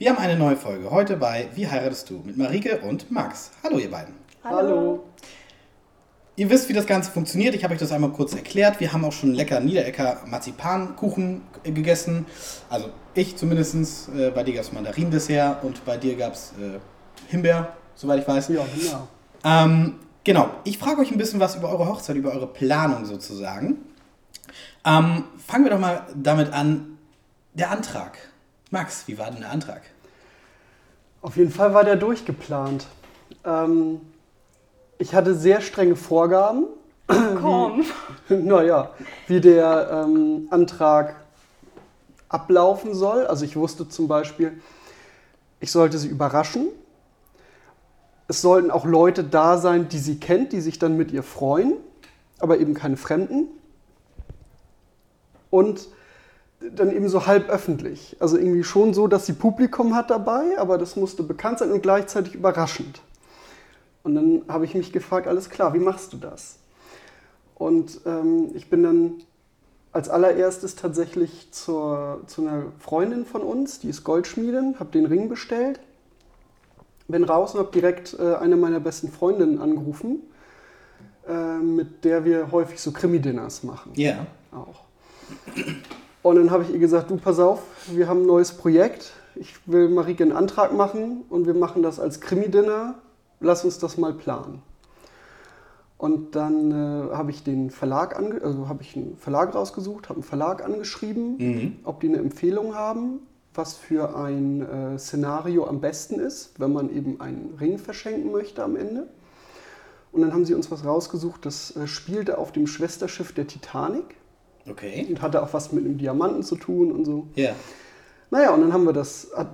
Wir haben eine neue Folge heute bei Wie heiratest du mit Marike und Max. Hallo ihr beiden. Hallo. Ihr wisst, wie das Ganze funktioniert. Ich habe euch das einmal kurz erklärt. Wir haben auch schon lecker Niederecker Marzipankuchen gegessen. Also ich zumindest. Äh, bei dir gab es Mandarindessert und bei dir gab es äh, Himbeer, soweit ich weiß. Ja, genau. Ähm, genau. Ich frage euch ein bisschen was über eure Hochzeit, über eure Planung sozusagen. Ähm, fangen wir doch mal damit an. Der Antrag. Max, wie war denn der Antrag? Auf jeden Fall war der durchgeplant. Ähm, ich hatte sehr strenge Vorgaben. Komm. Naja, wie der ähm, Antrag ablaufen soll. Also ich wusste zum Beispiel, ich sollte sie überraschen. Es sollten auch Leute da sein, die sie kennt, die sich dann mit ihr freuen, aber eben keine Fremden. Und dann eben so halb öffentlich. Also irgendwie schon so, dass sie Publikum hat dabei, aber das musste bekannt sein und gleichzeitig überraschend. Und dann habe ich mich gefragt, alles klar, wie machst du das? Und ähm, ich bin dann als allererstes tatsächlich zur, zu einer Freundin von uns, die ist Goldschmiedin, habe den Ring bestellt, bin raus und habe direkt äh, eine meiner besten Freundinnen angerufen, äh, mit der wir häufig so Krimi-Dinners machen. Ja. Yeah. Auch. Und dann habe ich ihr gesagt, du pass auf, wir haben ein neues Projekt. Ich will Marike einen Antrag machen und wir machen das als Krimi-Dinner. Lass uns das mal planen. Und dann äh, habe ich den Verlag also habe ich einen Verlag rausgesucht, habe einen Verlag angeschrieben, mhm. ob die eine Empfehlung haben, was für ein äh, Szenario am besten ist, wenn man eben einen Ring verschenken möchte am Ende. Und dann haben sie uns was rausgesucht, das äh, spielte auf dem Schwesterschiff der Titanic. Okay. Und hatte auch was mit einem Diamanten zu tun und so. Ja. Naja, und dann haben wir das, hat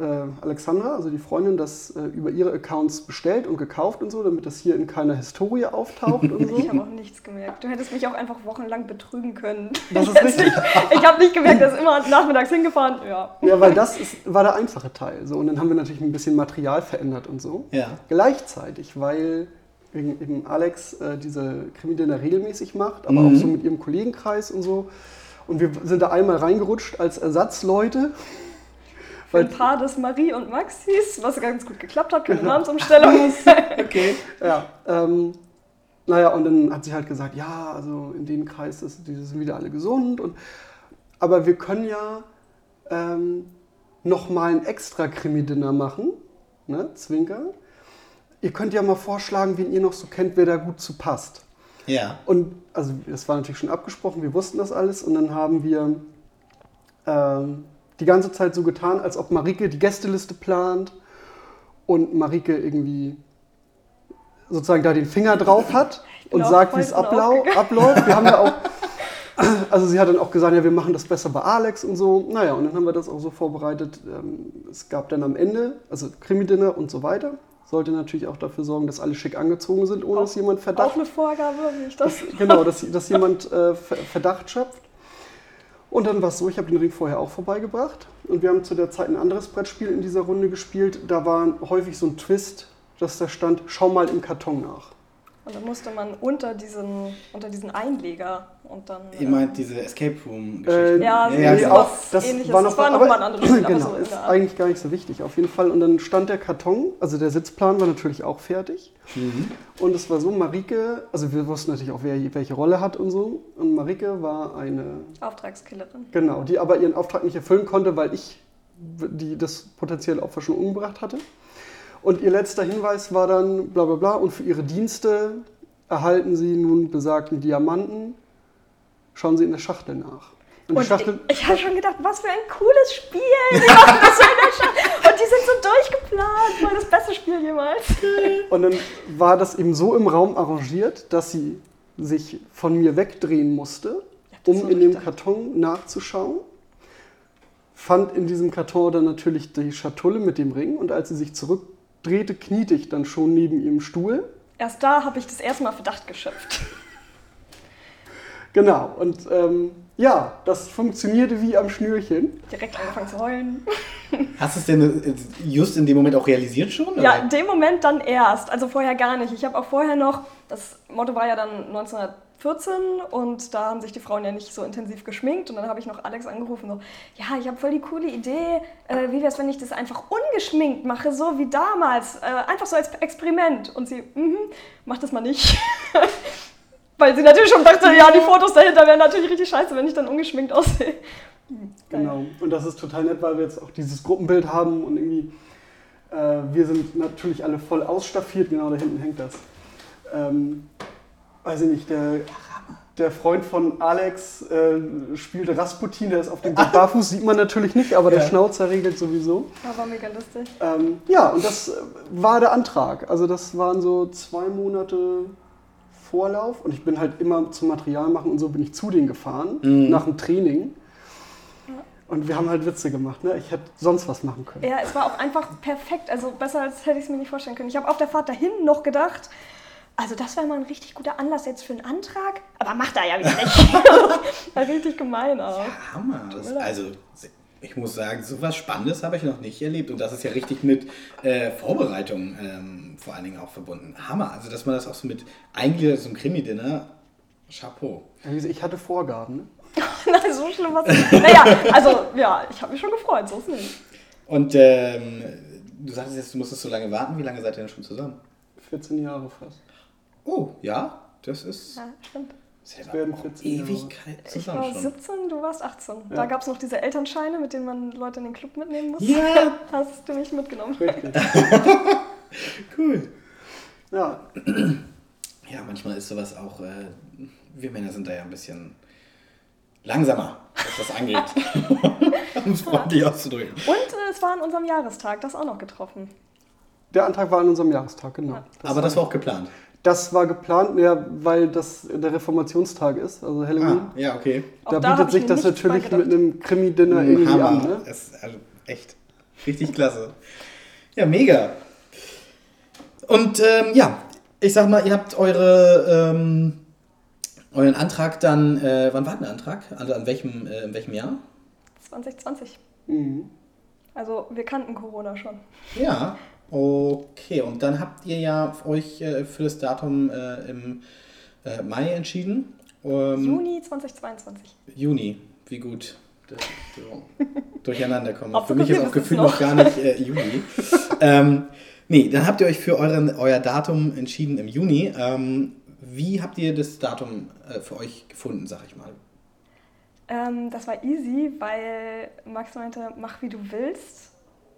äh, Alexandra, also die Freundin, das äh, über ihre Accounts bestellt und gekauft und so, damit das hier in keiner Historie auftaucht und so. Ich habe auch nichts gemerkt. Du hättest mich auch einfach wochenlang betrügen können. Das ist richtig. ich habe nicht gemerkt, dass immer nachmittags hingefahren. Ja, ja weil das ist, war der einfache Teil. So. Und dann haben wir natürlich ein bisschen Material verändert und so. Ja. Gleichzeitig, weil wegen eben Alex äh, diese Krimi-Dinner regelmäßig macht, aber mhm. auch so mit ihrem Kollegenkreis und so. Und wir sind da einmal reingerutscht als Ersatzleute. Für ein Paar des Marie und Max hieß, was ganz gut geklappt hat, keine genau. Namensumstellung. okay. Ja, ähm, naja, und dann hat sie halt gesagt, ja, also in dem Kreis ist, die sind wieder alle gesund. Und, aber wir können ja ähm, nochmal ein extra Krimi-Dinner machen, ne, Zwinker ihr könnt ja mal vorschlagen, wen ihr noch so kennt, wer da gut zu passt. Ja. Und also das war natürlich schon abgesprochen, wir wussten das alles und dann haben wir ähm, die ganze Zeit so getan, als ob Marike die Gästeliste plant und Marike irgendwie sozusagen da den Finger drauf hat und sagt, wie es ablau abläuft. Wir haben ja auch, also sie hat dann auch gesagt, ja, wir machen das besser bei Alex und so. Naja, und dann haben wir das auch so vorbereitet. Ähm, es gab dann am Ende, also Krimi-Dinner und so weiter sollte natürlich auch dafür sorgen, dass alle schick angezogen sind, ohne auch, dass jemand Verdacht. Auch eine Vorgabe, wie ich das. Dass, genau, dass, dass jemand äh, Verdacht schöpft. Und dann war es so, ich habe den Ring vorher auch vorbeigebracht. Und wir haben zu der Zeit ein anderes Brettspiel in dieser Runde gespielt. Da war häufig so ein Twist, dass da stand, schau mal im Karton nach. Und dann musste man unter diesen, unter diesen Einleger und dann. Ihr meint diese Escape Room-Geschichte? Äh, ja, ja, ja auch, das ähnliches. war noch, das war noch mal ein anderes Spiel. Genau, so ist eigentlich gar nicht so wichtig, auf jeden Fall. Und dann stand der Karton, also der Sitzplan war natürlich auch fertig. Mhm. Und es war so, Marike, also wir wussten natürlich auch, wer welche Rolle hat und so. Und Marike war eine. Auftragskillerin. Genau, die aber ihren Auftrag nicht erfüllen konnte, weil ich die das potenzielle Opfer schon umgebracht hatte. Und ihr letzter Hinweis war dann bla bla bla und für ihre Dienste erhalten Sie nun besagten Diamanten. Schauen Sie in der Schachtel nach. Und, und Schachtel ich, ich habe schon gedacht, was für ein cooles Spiel. Die machen das so in der Schachtel. Und die sind so durchgeplant. War das beste Spiel jemals. Und dann war das eben so im Raum arrangiert, dass sie sich von mir wegdrehen musste, um in dem Karton nachzuschauen. Fand in diesem Karton dann natürlich die Schatulle mit dem Ring und als sie sich zurückdrehte, kniete ich dann schon neben ihrem Stuhl erst da habe ich das erste Mal Verdacht geschöpft. Genau, und ähm, ja, das funktionierte wie am Schnürchen. Direkt angefangen zu heulen. Hast du es denn äh, just in dem Moment auch realisiert schon? Oder? Ja, in dem Moment dann erst. Also vorher gar nicht. Ich habe auch vorher noch, das Motto war ja dann 19 14 und da haben sich die Frauen ja nicht so intensiv geschminkt und dann habe ich noch Alex angerufen, so, ja, ich habe voll die coole Idee, äh, wie wäre es, wenn ich das einfach ungeschminkt mache, so wie damals, äh, einfach so als Experiment. Und sie, mhm, mach das mal nicht. Weil sie natürlich schon dachte, ja, die Fotos dahinter wären natürlich richtig scheiße, wenn ich dann ungeschminkt aussehe. Genau. Und das ist total nett, weil wir jetzt auch dieses Gruppenbild haben und irgendwie, äh, wir sind natürlich alle voll ausstaffiert, genau da hinten hängt das. Ähm, weiß ich nicht, der, der Freund von Alex äh, spielt Rasputin, der ist auf dem Bild barfuß, sieht man natürlich nicht, aber der Ja. Schnauzer regelt sowieso. Ja, war mega lustig. Ähm, ja, und das äh, war der Antrag. Also das waren so zwei Monate Vorlauf und ich bin halt immer zum Material machen und so bin ich zu denen gefahren, Mhm. nach dem Training. Und wir haben halt Witze gemacht. Ne? Ich hätte sonst was machen können. Ja, es war auch einfach perfekt. Also besser als hätte ich es mir nicht vorstellen können. Ich habe auf der Fahrt dahin noch gedacht, also das wäre mal ein richtig guter Anlass jetzt für einen Antrag. Aber macht er ja wieder nicht. war richtig gemein auch. Hammer. Das, also, ich muss sagen, so was Spannendes habe ich noch nicht erlebt. Und das ist ja richtig mit äh, Vorbereitung ähm, vor allen Dingen auch verbunden. Hammer. Also, dass man das auch so mit eingliedert zum Krimi-Dinner. Chapeau. Ja, Ich hatte Vorgaben. Ne? Nein, so schlimm war es nicht. Naja, also ja, ich habe mich schon gefreut, so ist es nicht. Und ähm, du sagtest jetzt, du musstest so lange warten. Wie lange seid ihr denn schon zusammen? 14 Jahre fast. Oh, ja, das ist. Ja, stimmt. Das Das werden auch 14 Jahre. Ewigkeit Ich war schon. 17, du warst 18. Da Ja. gab es noch diese Elternscheine, mit denen man Leute in den Club mitnehmen muss. Ja. Hast du mich mitgenommen? Richtig. Cool. Ja, Ja, manchmal ist sowas auch. Äh, wir Männer sind da ja ein bisschen langsamer, was das angeht. um es freundlich auszudrücken. Und äh, es war an unserem Jahrestag, das auch noch getroffen. der Antrag war an unserem Jahrestag, genau. Ja. Aber das war auch geplant. Das war geplant, ja, weil das der Reformationstag ist, also Halloween. Ah, ja, okay. Da da bietet ich sich das natürlich mit einem Krimi-Dinner irgendwie Hammer. an. Ne? Es ist also echt richtig klasse. Ja, mega. Und ähm, ja, ich sag mal, ihr habt eure, ähm, euren Antrag dann, äh, wann war denn der Antrag? Also an welchem, äh, in welchem Jahr? 2020. Mhm. Also wir kannten Corona schon. Ja, okay. Und dann habt ihr ja euch äh, für das Datum äh, im äh, Mai entschieden. Ähm, Juni 2022. Juni, wie gut. das so durcheinander kommen. Für mich ist auch gefühlt noch. noch gar nicht Juni. ähm, nee, dann habt ihr euch für euren, euer Datum entschieden im Juni. Ähm, wie habt ihr das Datum für euch gefunden, sag ich mal? Ähm, das war easy, weil Max meinte, mach wie du willst.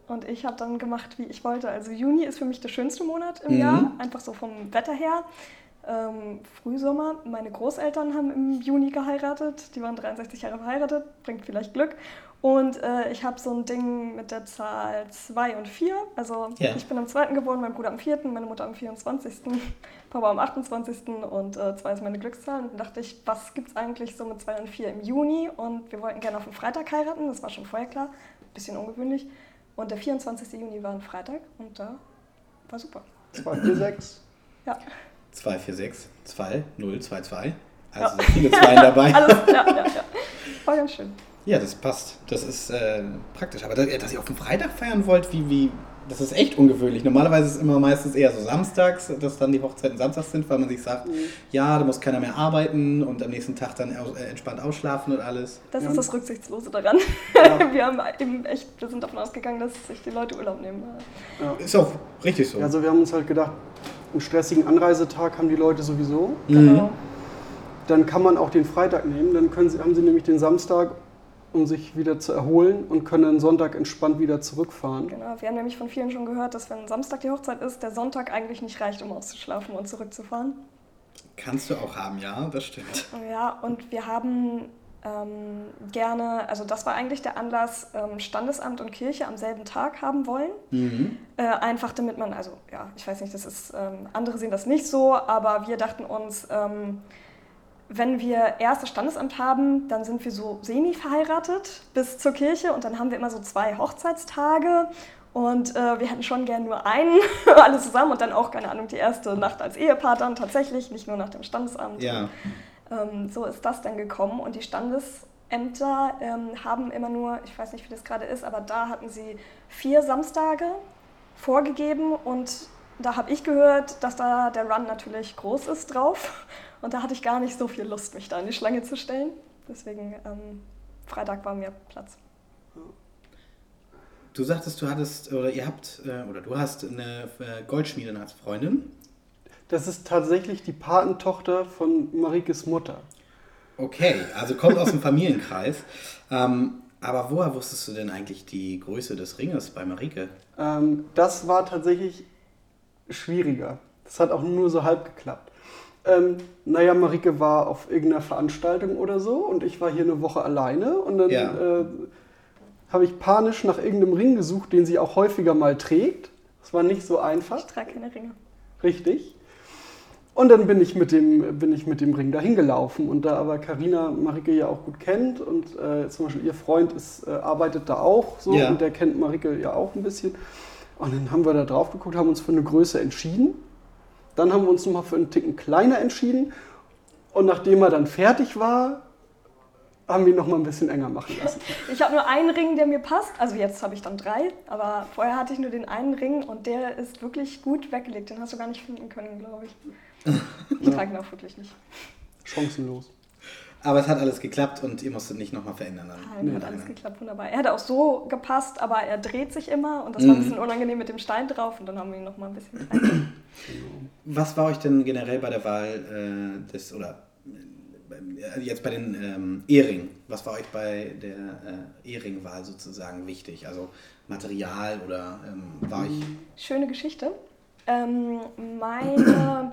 Und ich habe dann gemacht, wie ich wollte. Also Juni ist für mich der schönste Monat im Mhm. Jahr, einfach so vom Wetter her. Ähm, Frühsommer. Meine Großeltern haben im Juni geheiratet. Die waren 63 Jahre verheiratet, bringt vielleicht Glück. Und äh, ich habe so ein Ding mit der Zahl 2 und 4. Also Ja. ich bin am 2. geboren, mein Bruder am 4., meine Mutter am 24., Papa am 28. und 2 ist meine Glückszahl. Und dann dachte ich, was gibt es eigentlich so mit 2 und 4 im Juni? Und wir wollten gerne auf den Freitag heiraten, das war schon vorher klar. Bisschen ungewöhnlich. Und der 24. Juni war ein Freitag und da war super. 2, 4, 6. Ja, 246 2022. Also Ja. sind viele Zweien dabei. alles, ja, ja, ja. War ganz schön. Ja, das passt. Das ist äh, praktisch. Aber dass, dass ihr auf dem Freitag feiern wollt, wie, wie, das ist echt ungewöhnlich. Normalerweise ist es immer meistens eher so samstags, dass dann die Hochzeiten samstags sind, weil man sich sagt, ja, da muss keiner mehr arbeiten und am nächsten Tag dann aus, äh, entspannt ausschlafen und alles. Das Ja. ist das Rücksichtslose daran. Ja. Wir haben eben echt, wir sind davon ausgegangen, dass sich die Leute Urlaub nehmen. Ja. Ist auch richtig so. Also wir haben uns halt gedacht, einen stressigen Anreisetag haben die Leute sowieso. Mhm. Genau. Dann kann man auch den Freitag nehmen. Dann können sie, haben sie nämlich den Samstag, um sich wieder zu erholen und können dann Sonntag entspannt wieder zurückfahren. Genau, wir haben nämlich von vielen schon gehört, dass wenn Samstag die Hochzeit ist, der Sonntag eigentlich nicht reicht, um auszuschlafen und zurückzufahren. Kannst du auch haben, ja, das stimmt. Ja, und wir haben ähm, gerne, also das war eigentlich der Anlass, ähm, Standesamt und Kirche am selben Tag haben wollen. Mhm. Äh, einfach damit man, also ja, ich weiß nicht, das ist, ähm, andere sehen das nicht so, aber wir dachten uns, ähm, wenn wir erst das Standesamt haben, dann sind wir so semi-verheiratet bis zur Kirche und dann haben wir immer so zwei Hochzeitstage und äh, wir hätten schon gern nur einen, alle zusammen und dann auch, keine Ahnung, die erste Nacht als Ehepaar dann tatsächlich, nicht nur nach dem Standesamt. Ja. Ähm, so ist das dann gekommen und die Standesämter ähm, haben immer nur, ich weiß nicht, wie das gerade ist, aber da hatten sie vier Samstage vorgegeben und da habe ich gehört, dass da der Run natürlich groß ist drauf. Und da hatte ich gar nicht so viel Lust, mich da in die Schlange zu stellen. Deswegen ähm, Freitag war mir Platz. Du sagtest, du hattest, oder ihr habt, äh, oder du hast eine äh, Goldschmiedin als Freundin. Das ist tatsächlich die Patentochter von Marikes Mutter. Okay, also kommt aus dem Familienkreis. Ähm, aber woher wusstest du denn eigentlich die Größe des Ringes bei Marike? Ähm, das war tatsächlich schwieriger. Das hat auch nur so halb geklappt. Ähm, naja, Marike war auf irgendeiner Veranstaltung oder so und ich war hier eine Woche alleine und dann Ja. äh, habe ich panisch nach irgendeinem Ring gesucht, den sie auch häufiger mal trägt. Das war nicht so einfach. Ich trage keine Ringe. Richtig. Und dann bin ich mit dem, bin ich mit dem Ring dahin gelaufen. Und da aber Karina Marike ja auch gut kennt und äh, zum Beispiel ihr Freund ist, äh, arbeitet da auch so Ja. und der kennt Marike ja auch ein bisschen. Und dann haben wir da drauf geguckt, haben uns für eine Größe entschieden. Dann haben wir uns nochmal für einen Ticken kleiner entschieden. Und nachdem er dann fertig war, haben wir ihn nochmal ein bisschen enger machen lassen. Ich habe nur einen Ring, der mir passt. Also jetzt habe ich dann drei, aber vorher hatte ich nur den einen Ring und der ist wirklich gut weggelegt. Den hast du gar nicht finden können, glaube ich. Ich trage ihn auch wirklich nicht. Chancenlos. Aber es hat alles geklappt und ihr musstet nicht nochmal verändern. Dann. Nein, Nee, hat alles geklappt, wunderbar. Er hat auch so gepasst, aber er dreht sich immer und das war ein Mhm. bisschen unangenehm mit dem Stein drauf und dann haben wir ihn nochmal ein bisschen kleiner. Was war euch denn generell bei der Wahl äh, des, oder äh, jetzt bei den ähm, Ehringen, was war euch bei der äh, Ehringwahl sozusagen wichtig? Also Material oder ähm, war euch. Schöne Geschichte. Ähm, meine.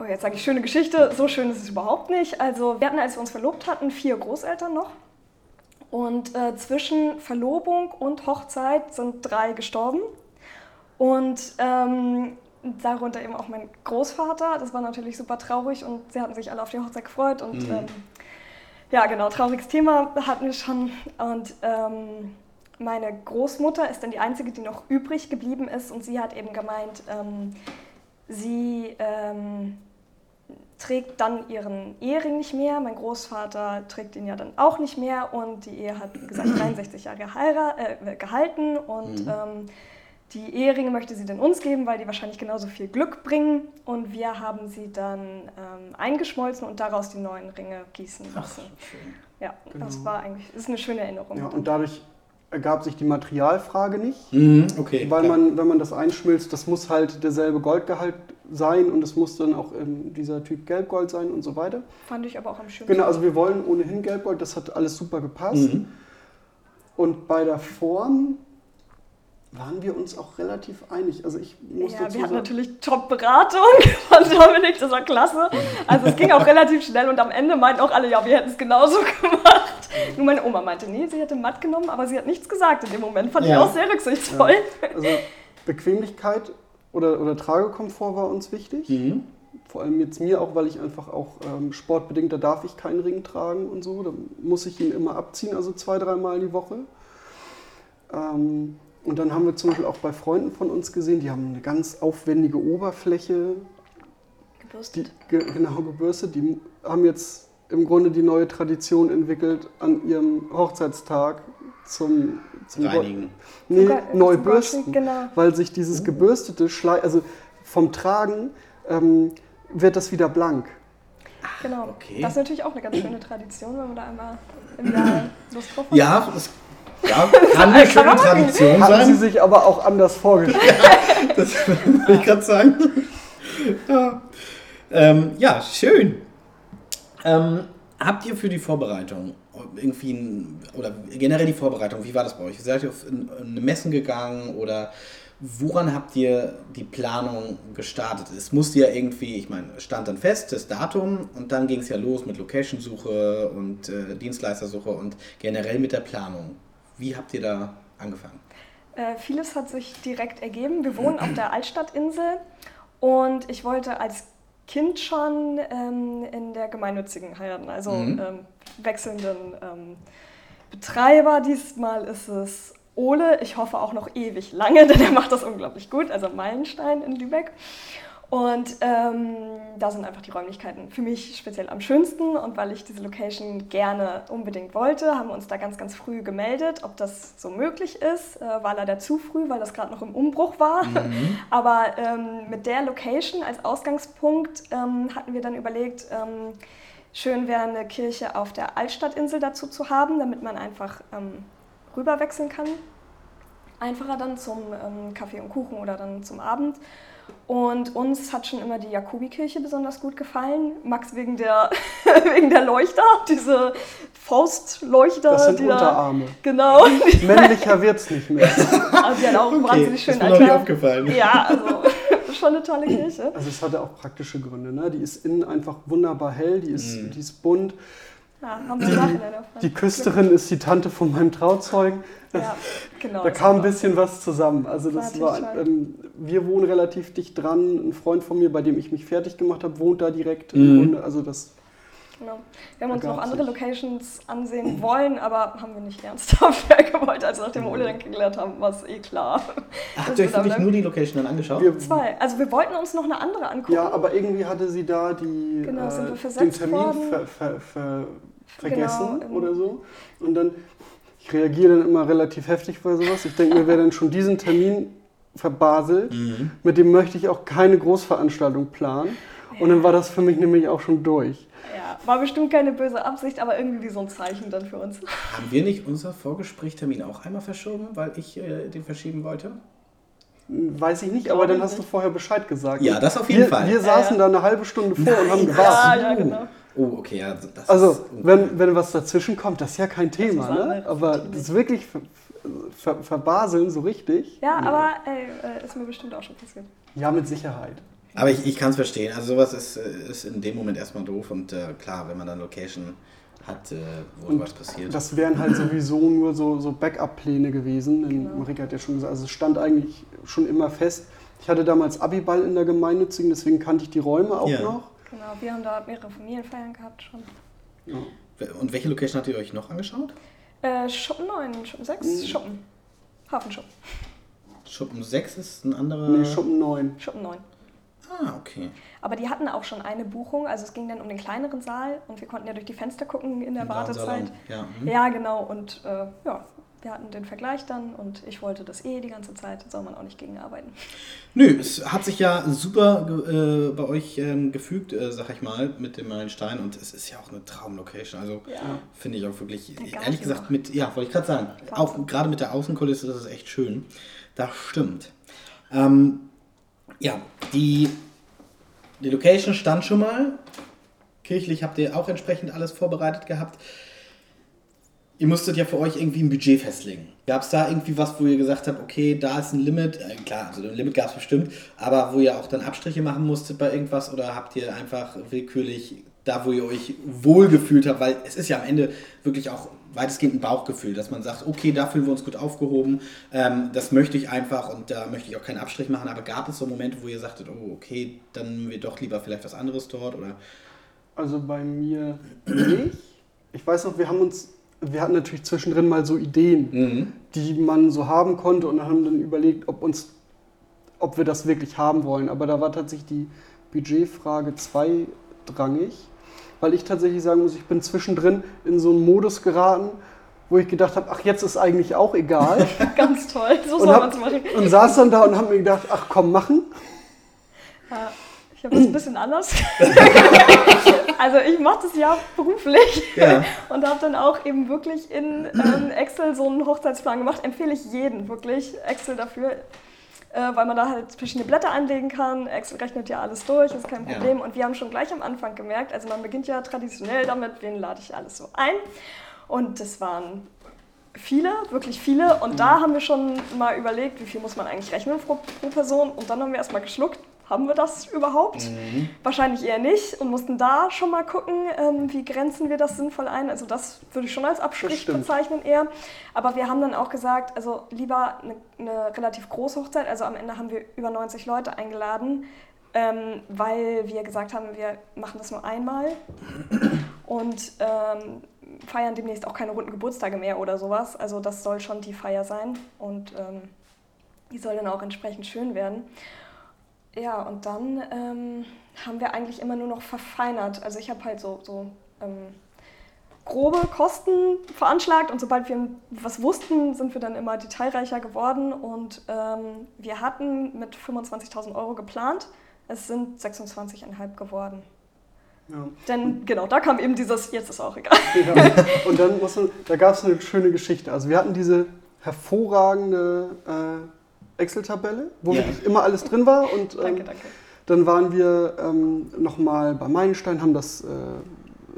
Oh, jetzt sage ich schöne Geschichte. So schön ist es überhaupt nicht. Also, wir hatten, als wir uns verlobt hatten, vier Großeltern noch. Und äh, zwischen Verlobung und Hochzeit sind drei gestorben. Und ähm, darunter eben auch mein Großvater. Das war natürlich super traurig und sie hatten sich alle auf die Hochzeit gefreut. Und Mhm. ähm, ja, genau, trauriges Thema hatten wir schon. Und ähm, meine Großmutter ist dann die einzige, die noch übrig geblieben ist. Und sie hat eben gemeint, ähm, sie ähm, trägt dann ihren Ehering nicht mehr. Mein Großvater trägt ihn ja dann auch nicht mehr. Und die Ehe hat, wie gesagt, 63 Jahre geheira- äh, gehalten. Und Mhm. ähm, die Eheringe möchte sie dann uns geben, weil die wahrscheinlich genauso viel Glück bringen. Und wir haben sie dann ähm, eingeschmolzen und daraus die neuen Ringe gießen Ach, lassen. schön. Ja, das Genau. war eigentlich, das ist eine schöne Erinnerung. Ja, und dadurch ergab sich die Materialfrage nicht. Mhm, okay. Weil klar. man, wenn man das einschmilzt, das muss halt derselbe Goldgehalt sein und es muss dann auch ähm, dieser Typ Gelbgold sein und so weiter. Fand ich aber auch am schönsten. Genau, also wir wollen ohnehin Gelbgold, das hat alles super gepasst. Mhm. Und bei der Form waren wir uns auch relativ einig. Also ich muss ja, dazu wir hatten natürlich Top-Beratung von Dominik, das war klasse. Also es ging auch relativ schnell und am Ende meinten auch alle, ja, wir hätten es genauso gemacht. Nur meine Oma meinte, nee, sie hätte matt genommen, aber sie hat nichts gesagt in dem Moment. Fand Ja. ich auch sehr rücksichtsvoll. also Bequemlichkeit oder, oder Tragekomfort war uns wichtig. Mhm. Vor allem jetzt mir auch, weil ich einfach auch ähm, sportbedingt, da darf ich keinen Ring tragen und so. Da muss ich ihn immer abziehen, also zwei, dreimal die Woche. Ähm, und dann haben wir zum Beispiel auch bei Freunden von uns gesehen, die haben eine ganz aufwendige Oberfläche, die, Gebürstet. ge genau gebürstet. Die haben jetzt im Grunde die neue Tradition entwickelt, an ihrem Hochzeitstag zum Reinigen. Nee, Sogar- neu zum bürsten. Genau. Weil sich dieses gebürstete Schlei, also vom Tragen ähm, wird das wieder blank. genau. okay. Das ist natürlich auch eine ganz schöne Tradition, wenn man da einmal im Jahr Lust drauf hat. Ja, das ja, kann eine schöne. Tradition Hatten sie sein. sich aber auch anders vorgestellt. Das will ich gerade sagen. Ja, ähm, ja schön. Ähm, habt ihr für die Vorbereitung irgendwie ein, oder generell die Vorbereitung, wie war das bei euch? Seid ihr auf ein- eine Messen gegangen oder woran habt ihr die Planung gestartet? Es musste ja irgendwie, ich meine, stand dann fest, das Datum und dann ging es ja los mit Location-Suche und äh, Dienstleistersuche und generell mit der Planung. Wie habt ihr da angefangen? Äh, vieles hat sich direkt ergeben. Wir wohnen auf der Altstadtinsel und ich wollte als Kind schon ähm, in der gemeinnützigen heiraten, also Mhm. ähm, wechselnden ähm, Betreiber. Diesmal ist es Ole. Ich hoffe auch noch ewig lange, denn er macht das unglaublich gut. Also Meilenstein in Lübeck. Und ähm, da sind einfach die Räumlichkeiten für mich speziell am schönsten. Und weil ich diese Location gerne unbedingt wollte, haben wir uns da ganz, ganz früh gemeldet, ob das so möglich ist. Äh, war leider zu früh, weil das gerade noch im Umbruch war. Mhm. Aber ähm, mit der Location als Ausgangspunkt ähm, hatten wir dann überlegt, ähm, schön wäre eine Kirche auf der Altstadtinsel dazu zu haben, damit man einfach ähm, rüberwechseln kann. Einfacher dann zum ähm, Kaffee und Kuchen oder dann zum Abend. Und uns hat schon immer die Jakobikirche besonders gut gefallen. Max wegen der, wegen der Leuchter, diese Faustleuchter. Das sind die Unterarme. Da, genau. Männlicher wird es nicht mehr. Also die hat auch okay, wahnsinnig schön ist mir nicht aufgefallen. Ja, also schon eine tolle Kirche. Also es hatte auch praktische Gründe. Ne? Die ist innen einfach wunderbar hell, die ist, mm. die ist bunt. Ja, haben wir die, die Küsterin ist die Tante von meinem Trauzeugen. Ja, genau. da kam ein bisschen was zusammen. Also das war, ähm, wir wohnen relativ dicht dran. Ein Freund von mir, bei dem ich mich fertig gemacht habe, wohnt da direkt. Mhm. Also das Genau. Wir haben uns noch andere sich. Locations ansehen wollen, aber haben wir nicht ernsthaft gewollt. Also nachdem wir Ole dann kennengelernt haben, war es eh klar. Habt ihr euch wirklich nur die Location dann angeschaut? Wir, Zwei. Also wir wollten uns noch eine andere angucken. Ja, aber irgendwie hatte sie da die, genau, äh, den Termin ver, ver, ver, vergessen genau, oder so. Und dann, ich reagiere dann immer relativ heftig bei sowas. Ich denke mir, wer dann schon diesen Termin verbaselt, mhm. mit dem möchte ich auch keine Großveranstaltung planen. Und dann war das für mich nämlich auch schon durch. Ja, war bestimmt keine böse Absicht, aber irgendwie wie so ein Zeichen dann für uns. Haben wir nicht unser Vorgesprächtermin auch einmal verschoben, weil ich äh, den verschieben wollte? Weiß ich nicht, aber dann hast du vorher Bescheid gesagt. Ja, das auf jeden wir, Fall. Wir saßen ja, ja. da eine halbe Stunde vor Nein, und haben gewartet. Ja, ja, genau. Oh, okay, ja. Das also, wenn, wenn was dazwischen kommt, das ist ja kein Thema, ne? Aber das ist wirklich ver, ver, verbaseln so richtig. Ja, aber ey, äh, ist mir bestimmt auch schon passiert. Ja, mit Sicherheit. Aber ich, ich kann es verstehen. Also sowas ist, ist in dem Moment erstmal doof und äh, klar, wenn man dann Location hat, äh, wo und was passiert. Das wären halt sowieso nur so, so Backup-Pläne gewesen. Genau. Marika hat ja schon gesagt, also es stand eigentlich schon immer fest. Ich hatte damals Abiball in der Gemeinnützigen, deswegen kannte ich die Räume auch ja. noch. Genau, wir haben da mehrere Familienfeiern gehabt schon. Ja. Und welche Location habt ihr euch noch angeschaut? Äh, Schuppen 9, Schuppen 6, mhm. Schuppen. Hafenschuppen. Schuppen 6 ist ein anderer. Nee, Schuppen 9. Schuppen 9. Ah, okay. Aber die hatten auch schon eine Buchung, also es ging dann um den kleineren Saal und wir konnten ja durch die Fenster gucken in der Im Wartezeit. Ja. Mhm. ja, genau. Und äh, ja, wir hatten den Vergleich dann und ich wollte das eh die ganze Zeit, soll man auch nicht gegen arbeiten. Nö, es hat sich ja super äh, bei euch ähm, gefügt, äh, sag ich mal, mit dem Meilenstein und es ist ja auch eine Traumlocation. Also ja. finde ich auch wirklich, ehrlich gesagt, mit, ja, wollte ich gerade sagen, auch gerade mit der Außenkulisse, das ist echt schön. Das stimmt. Ähm, ja, die, die Location stand schon mal. Kirchlich habt ihr auch entsprechend alles vorbereitet gehabt. Ihr musstet ja für euch irgendwie ein Budget festlegen. Gab es da irgendwie was, wo ihr gesagt habt, okay, da ist ein Limit? Äh, klar, also ein Limit gab es bestimmt, aber wo ihr auch dann Abstriche machen musstet bei irgendwas oder habt ihr einfach willkürlich da, wo ihr euch wohlgefühlt habt, weil es ist ja am Ende wirklich auch weitestgehend ein Bauchgefühl, dass man sagt, okay, da fühlen wir uns gut aufgehoben, ähm, das möchte ich einfach und da möchte ich auch keinen Abstrich machen. Aber gab es so Momente, wo ihr sagtet, oh, okay, dann nehmen wir doch lieber vielleicht was anderes dort? Oder? Also bei mir nicht. Ich weiß noch, wir haben uns, wir hatten natürlich zwischendrin mal so Ideen, mhm. die man so haben konnte und haben dann überlegt, ob uns, ob wir das wirklich haben wollen. Aber da war tatsächlich die Budgetfrage zweidrangig weil ich tatsächlich sagen muss, ich bin zwischendrin in so einen Modus geraten, wo ich gedacht habe, ach, jetzt ist eigentlich auch egal. Ganz toll, so soll man es machen. Und saß dann da und habe mir gedacht, ach komm, machen. Ja, ich habe das ein bisschen anders. also ich mache das ja beruflich ja. und habe dann auch eben wirklich in ähm, Excel so einen Hochzeitsplan gemacht. Empfehle ich jeden wirklich Excel dafür weil man da halt verschiedene Blätter anlegen kann. Excel rechnet ja alles durch, ist kein Problem. Ja. Und wir haben schon gleich am Anfang gemerkt, also man beginnt ja traditionell damit, wen lade ich alles so ein. Und das waren viele, wirklich viele. Und mhm. da haben wir schon mal überlegt, wie viel muss man eigentlich rechnen pro, pro Person. Und dann haben wir erstmal geschluckt haben wir das überhaupt? Mhm. Wahrscheinlich eher nicht und mussten da schon mal gucken, ähm, wie grenzen wir das sinnvoll ein. Also das würde ich schon als Abstrich bezeichnen eher. Aber wir haben dann auch gesagt, also lieber eine, eine, relativ große Hochzeit. Also am Ende haben wir über 90 Leute eingeladen, ähm, weil wir gesagt haben, wir machen das nur einmal und ähm, feiern demnächst auch keine runden Geburtstage mehr oder sowas. Also das soll schon die Feier sein und ähm, die soll dann auch entsprechend schön werden. Ja, und dann ähm, haben wir eigentlich immer nur noch verfeinert. Also ich habe halt so, so ähm, grobe Kosten veranschlagt und sobald wir was wussten, sind wir dann immer detailreicher geworden und ähm, wir hatten mit 25.000 Euro geplant. Es sind 26,5 geworden. Ja. Denn genau, da kam eben dieses, jetzt ist auch egal. Ja. Und dann muss man, da gab es eine schöne Geschichte. Also wir hatten diese hervorragende äh, Excel-Tabelle, wo ja. wirklich immer alles drin war. Und ähm, danke, danke. dann waren wir ähm, nochmal bei Meilenstein, haben das äh,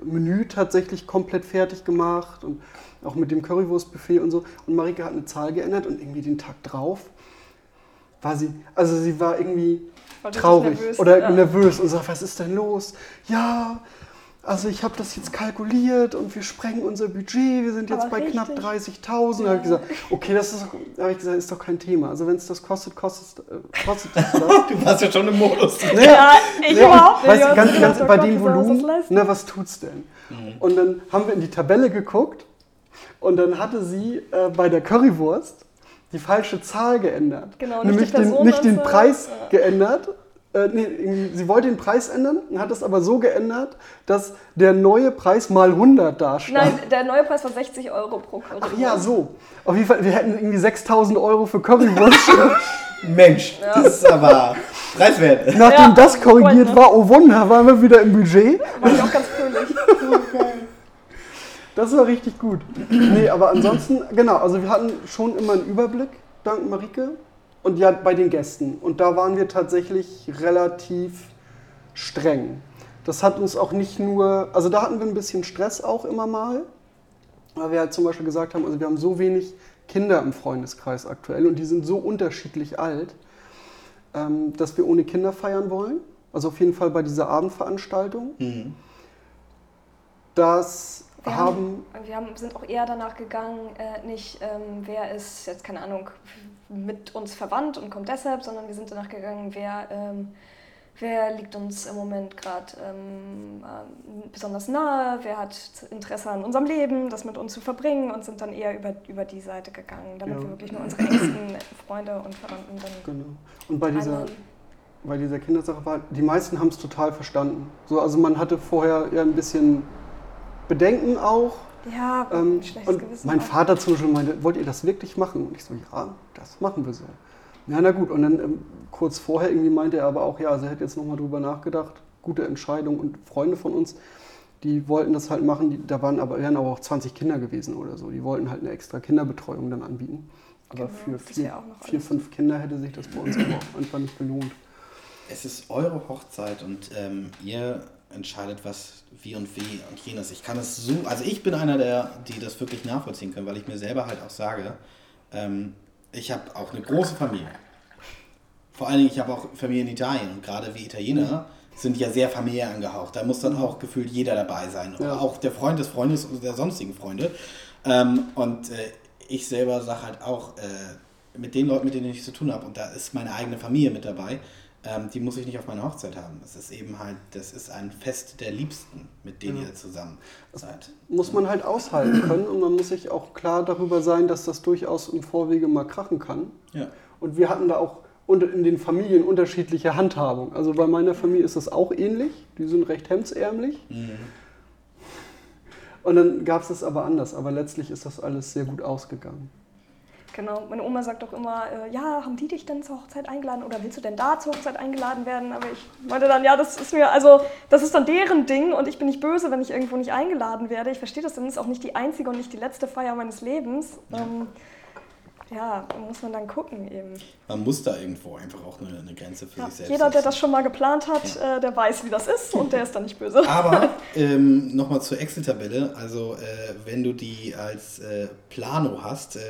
Menü tatsächlich komplett fertig gemacht und auch mit dem Currywurstbuffet und so. Und Marike hat eine Zahl geändert und irgendwie den Tag drauf war sie, also sie war irgendwie traurig nervös, oder ja. nervös und sagt, was ist denn los? Ja, also ich habe das jetzt kalkuliert und wir sprengen unser Budget, wir sind jetzt Aber bei richtig. knapp 30.000. Ja. Da habe ich gesagt, okay, das ist, ich gesagt, ist doch kein Thema. Also wenn es das kostet, kostet, äh, kostet das. du warst ja schon im Modus. Nee, ja, ich nee, überhaupt nicht. Weißt ganz, ganz, bei dem Volumen, na, was tut's denn? Mhm. Und dann haben wir in die Tabelle geguckt und dann hatte sie äh, bei der Currywurst die falsche Zahl geändert. Genau, Nämlich den, nicht den Preis ja. geändert, äh, nee, sie wollte den Preis ändern und hat es aber so geändert, dass der neue Preis mal 100 da stand. Nein, der neue Preis war 60 Euro pro Currywurst. Ach ja, so. Auf jeden Fall, wir hätten irgendwie 6000 Euro für Currywurst. Mensch, ja. das ist aber preiswert. Nachdem ja, das korrigiert ne? war, oh Wunder, waren wir wieder im Budget. War ich auch ganz fröhlich. Das war richtig gut. Nee, aber ansonsten, genau, also wir hatten schon immer einen Überblick, dank Marike. Und ja, bei den Gästen. Und da waren wir tatsächlich relativ streng. Das hat uns auch nicht nur, also da hatten wir ein bisschen Stress auch immer mal, weil wir halt zum Beispiel gesagt haben, also wir haben so wenig Kinder im Freundeskreis aktuell und die sind so unterschiedlich alt, ähm, dass wir ohne Kinder feiern wollen. Also auf jeden Fall bei dieser Abendveranstaltung. Mhm. Das wir haben, haben, wir haben, sind auch eher danach gegangen, äh, nicht ähm, wer ist jetzt, keine Ahnung, mit uns verwandt und kommt deshalb, sondern wir sind danach gegangen, wer, ähm, wer liegt uns im Moment gerade ähm, äh, besonders nahe, wer hat Interesse an unserem Leben, das mit uns zu verbringen und sind dann eher über, über die Seite gegangen, damit ja. wir wirklich nur unsere engsten Freunde und Verwandten dann. Genau. Und bei dieser, bei dieser Kindersache war, die meisten haben es total verstanden. So, also man hatte vorher ja ein bisschen Bedenken auch. Ja, ähm, und Gewissen mein auch. Vater zum Beispiel meinte, wollt ihr das wirklich machen? Und ich so, ja, das machen wir so. Ja, na gut. Und dann ähm, kurz vorher irgendwie meinte er aber auch, ja, also er hätte jetzt nochmal drüber nachgedacht. Gute Entscheidung. Und Freunde von uns, die wollten das halt machen. Die, da waren aber, wären aber auch 20 Kinder gewesen oder so. Die wollten halt eine extra Kinderbetreuung dann anbieten. Aber genau, für vier, vier, fünf Kinder hätte sich das bei uns aber auch einfach nicht gelohnt. Es ist eure Hochzeit und ähm, ihr entscheidet, was wie und wie und jenes. Ich kann es so, also ich bin einer der, die das wirklich nachvollziehen können, weil ich mir selber halt auch sage, ähm, ich habe auch eine große Familie. Vor allen Dingen, ich habe auch Familie in Italien und gerade wie Italiener sind ja sehr familiär angehaucht. Da muss dann auch gefühlt jeder dabei sein. Ja. Auch der Freund des Freundes oder der sonstigen Freunde. Ähm, und äh, ich selber sage halt auch, äh, mit den Leuten, mit denen ich zu tun habe, und da ist meine eigene Familie mit dabei, ähm, die muss ich nicht auf meiner Hochzeit haben. Es ist eben halt, das ist ein Fest der Liebsten, mit denen ja. ihr zusammen seid. muss man halt aushalten können und man muss sich auch klar darüber sein, dass das durchaus im Vorwege mal krachen kann. Ja. Und wir hatten da auch in den Familien unterschiedliche Handhabung. Also bei meiner Familie ist das auch ähnlich. Die sind recht hemdsärmlich. Mhm. Und dann gab es das aber anders. Aber letztlich ist das alles sehr gut ausgegangen. Genau, meine Oma sagt doch immer, äh, ja, haben die dich denn zur Hochzeit eingeladen oder willst du denn da zur Hochzeit eingeladen werden? Aber ich meinte dann, ja, das ist mir, also das ist dann deren Ding und ich bin nicht böse, wenn ich irgendwo nicht eingeladen werde. Ich verstehe das, dann ist auch nicht die einzige und nicht die letzte Feier meines Lebens. Ähm, ja, muss man dann gucken eben. Man muss da irgendwo einfach auch eine, eine Grenze für ja, sich selbst Jeder, der das schon mal geplant hat, ja. äh, der weiß, wie das ist und der ist dann nicht böse. Aber ähm, nochmal zur Excel-Tabelle. Also äh, wenn du die als äh, Plano hast, äh,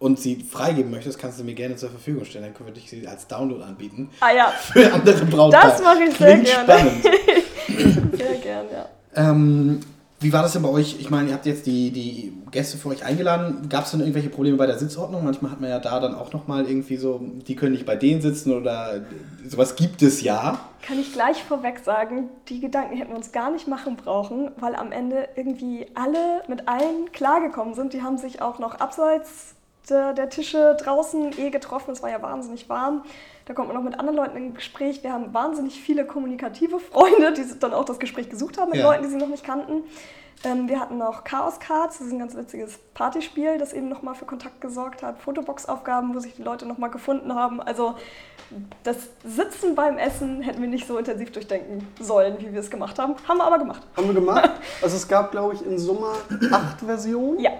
und sie freigeben möchtest, kannst du mir gerne zur Verfügung stellen. Dann können wir dich sie als Download anbieten. Ah ja. Für andere Brautpaare. Das mache ich sehr Klingt gerne. spannend. sehr gerne, ja. Ähm, wie war das denn bei euch? Ich meine, ihr habt jetzt die, die Gäste für euch eingeladen. Gab es denn irgendwelche Probleme bei der Sitzordnung? Manchmal hat man ja da dann auch nochmal irgendwie so, die können nicht bei denen sitzen oder sowas gibt es ja. Kann ich gleich vorweg sagen, die Gedanken hätten wir uns gar nicht machen brauchen, weil am Ende irgendwie alle mit allen klargekommen sind. Die haben sich auch noch abseits der, der Tische draußen eh getroffen. Es war ja wahnsinnig warm. Da kommt man noch mit anderen Leuten in Gespräch. Wir haben wahnsinnig viele kommunikative Freunde, die dann auch das Gespräch gesucht haben mit Ja. Leuten, die sie noch nicht kannten. Ähm, wir hatten noch Chaos Cards, das ist ein ganz witziges Partyspiel, das eben nochmal für Kontakt gesorgt hat. Fotobox-Aufgaben, wo sich die Leute nochmal gefunden haben. Also das Sitzen beim Essen hätten wir nicht so intensiv durchdenken sollen, wie wir es gemacht haben. Haben wir aber gemacht. Haben wir gemacht. Also es gab, glaube ich, in Summe acht Versionen Ja.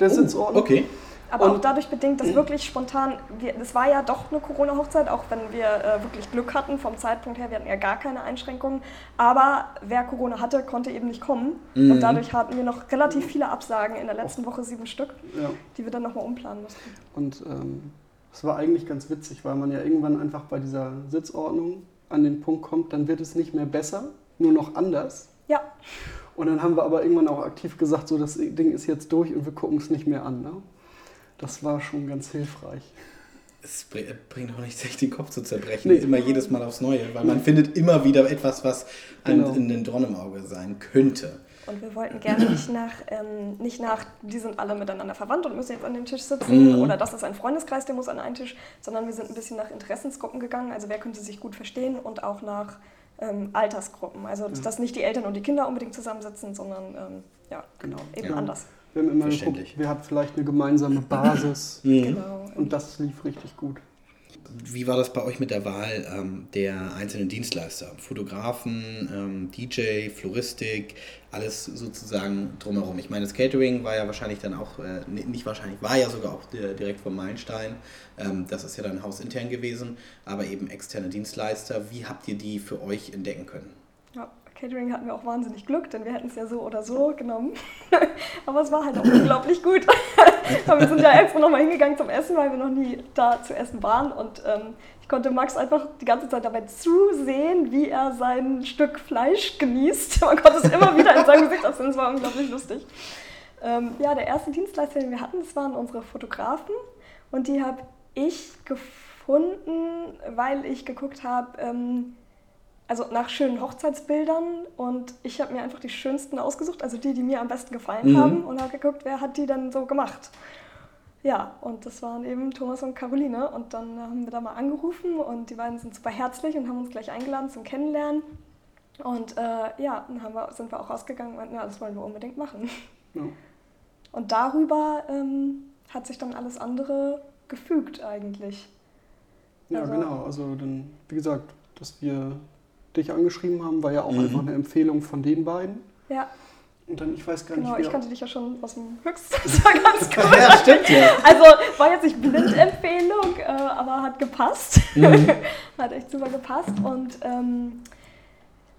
der Sitzordnung. Okay. Aber auch Und- dadurch bedingt, dass wirklich spontan, das war ja doch eine Corona-Hochzeit, auch wenn wir äh, wirklich Glück hatten vom Zeitpunkt her, wir hatten ja gar keine Einschränkungen. Aber wer Corona hatte, konnte eben nicht kommen. Mhm. Und dadurch hatten wir noch relativ viele Absagen in der letzten Woche, sieben Stück, Ja. die wir dann nochmal umplanen mussten. Und ähm, es war eigentlich ganz witzig, weil man ja irgendwann einfach bei dieser Sitzordnung an den Punkt kommt, dann wird es nicht mehr besser, nur noch anders. Ja, Und dann haben wir aber irgendwann auch aktiv gesagt, so das Ding ist jetzt durch und wir gucken es nicht mehr an. Ne? Das war schon ganz hilfreich. Es br- bringt auch nichts, sich den Kopf zu zerbrechen. Nee. Immer jedes Mal aufs Neue. Weil man findet immer wieder etwas, was einem Genau. in den Dorn im Auge sein könnte. und wir wollten gerne nicht nach, ähm, nicht nach, die sind alle miteinander verwandt und müssen jetzt an dem Tisch sitzen Mhm. oder das ist ein Freundeskreis, der muss an einen Tisch, sondern wir sind ein bisschen nach Interessensgruppen gegangen, also wer könnte sich gut verstehen und auch nach ähm, Altersgruppen. Also dass, dass nicht die Eltern und die Kinder unbedingt zusammensitzen, sondern ähm, ja, Genau. eben Ja. anders. Wir haben immer geguckt, Verständlich. wer hat vielleicht eine gemeinsame Basis. Mhm. Genau. Und das lief richtig gut. Wie war das bei euch mit der Wahl ähm, der einzelnen Dienstleister? Fotografen, ähm, DJ, Floristik, alles sozusagen drumherum. Ich meine, das Catering war ja wahrscheinlich dann auch, äh, nee, nicht wahrscheinlich, war ja sogar auch di- direkt vom Meilenstein. Ähm, das ist ja dann hausintern gewesen, aber eben externe Dienstleister. Wie habt ihr die für euch entdecken können? Ja, Catering hatten wir auch wahnsinnig Glück, denn wir hätten es ja so oder so genommen. Aber es war halt auch unglaublich gut. Wir sind ja extra nochmal hingegangen zum Essen, weil wir noch nie da zu essen waren. Und ähm, ich konnte Max einfach die ganze Zeit dabei zusehen, wie er sein Stück Fleisch genießt. Man konnte es immer wieder in seinem Gesicht aussehen, es war unglaublich lustig. Ähm, ja, der erste Dienstleister, den wir hatten, das waren unsere Fotografen. Und die habe ich gefunden, weil ich geguckt habe, ähm, also nach schönen Hochzeitsbildern und ich habe mir einfach die schönsten ausgesucht, also die, die mir am besten gefallen Mhm. haben und habe geguckt, wer hat die denn so gemacht. Ja, und das waren eben Thomas und Caroline und dann haben wir da mal angerufen und die beiden sind super herzlich und haben uns gleich eingeladen zum Kennenlernen. Und äh, ja, dann haben wir, sind wir auch rausgegangen und meinten, ja, das wollen wir unbedingt machen. Ja. Und darüber ähm, hat sich dann alles andere gefügt eigentlich. Ja, Also- genau. Also dann, wie gesagt, dass wir dich angeschrieben haben, war ja auch Mhm. einfach eine Empfehlung von den beiden. Ja, Und dann, ich weiß gar genau, nicht, ich wer, kannte dich ja schon aus dem Höchst. Das war ganz gut. Ja, stimmt ja. Also war jetzt nicht Blindempfehlung, äh, aber hat gepasst. Mhm. hat echt super gepasst. Und ähm,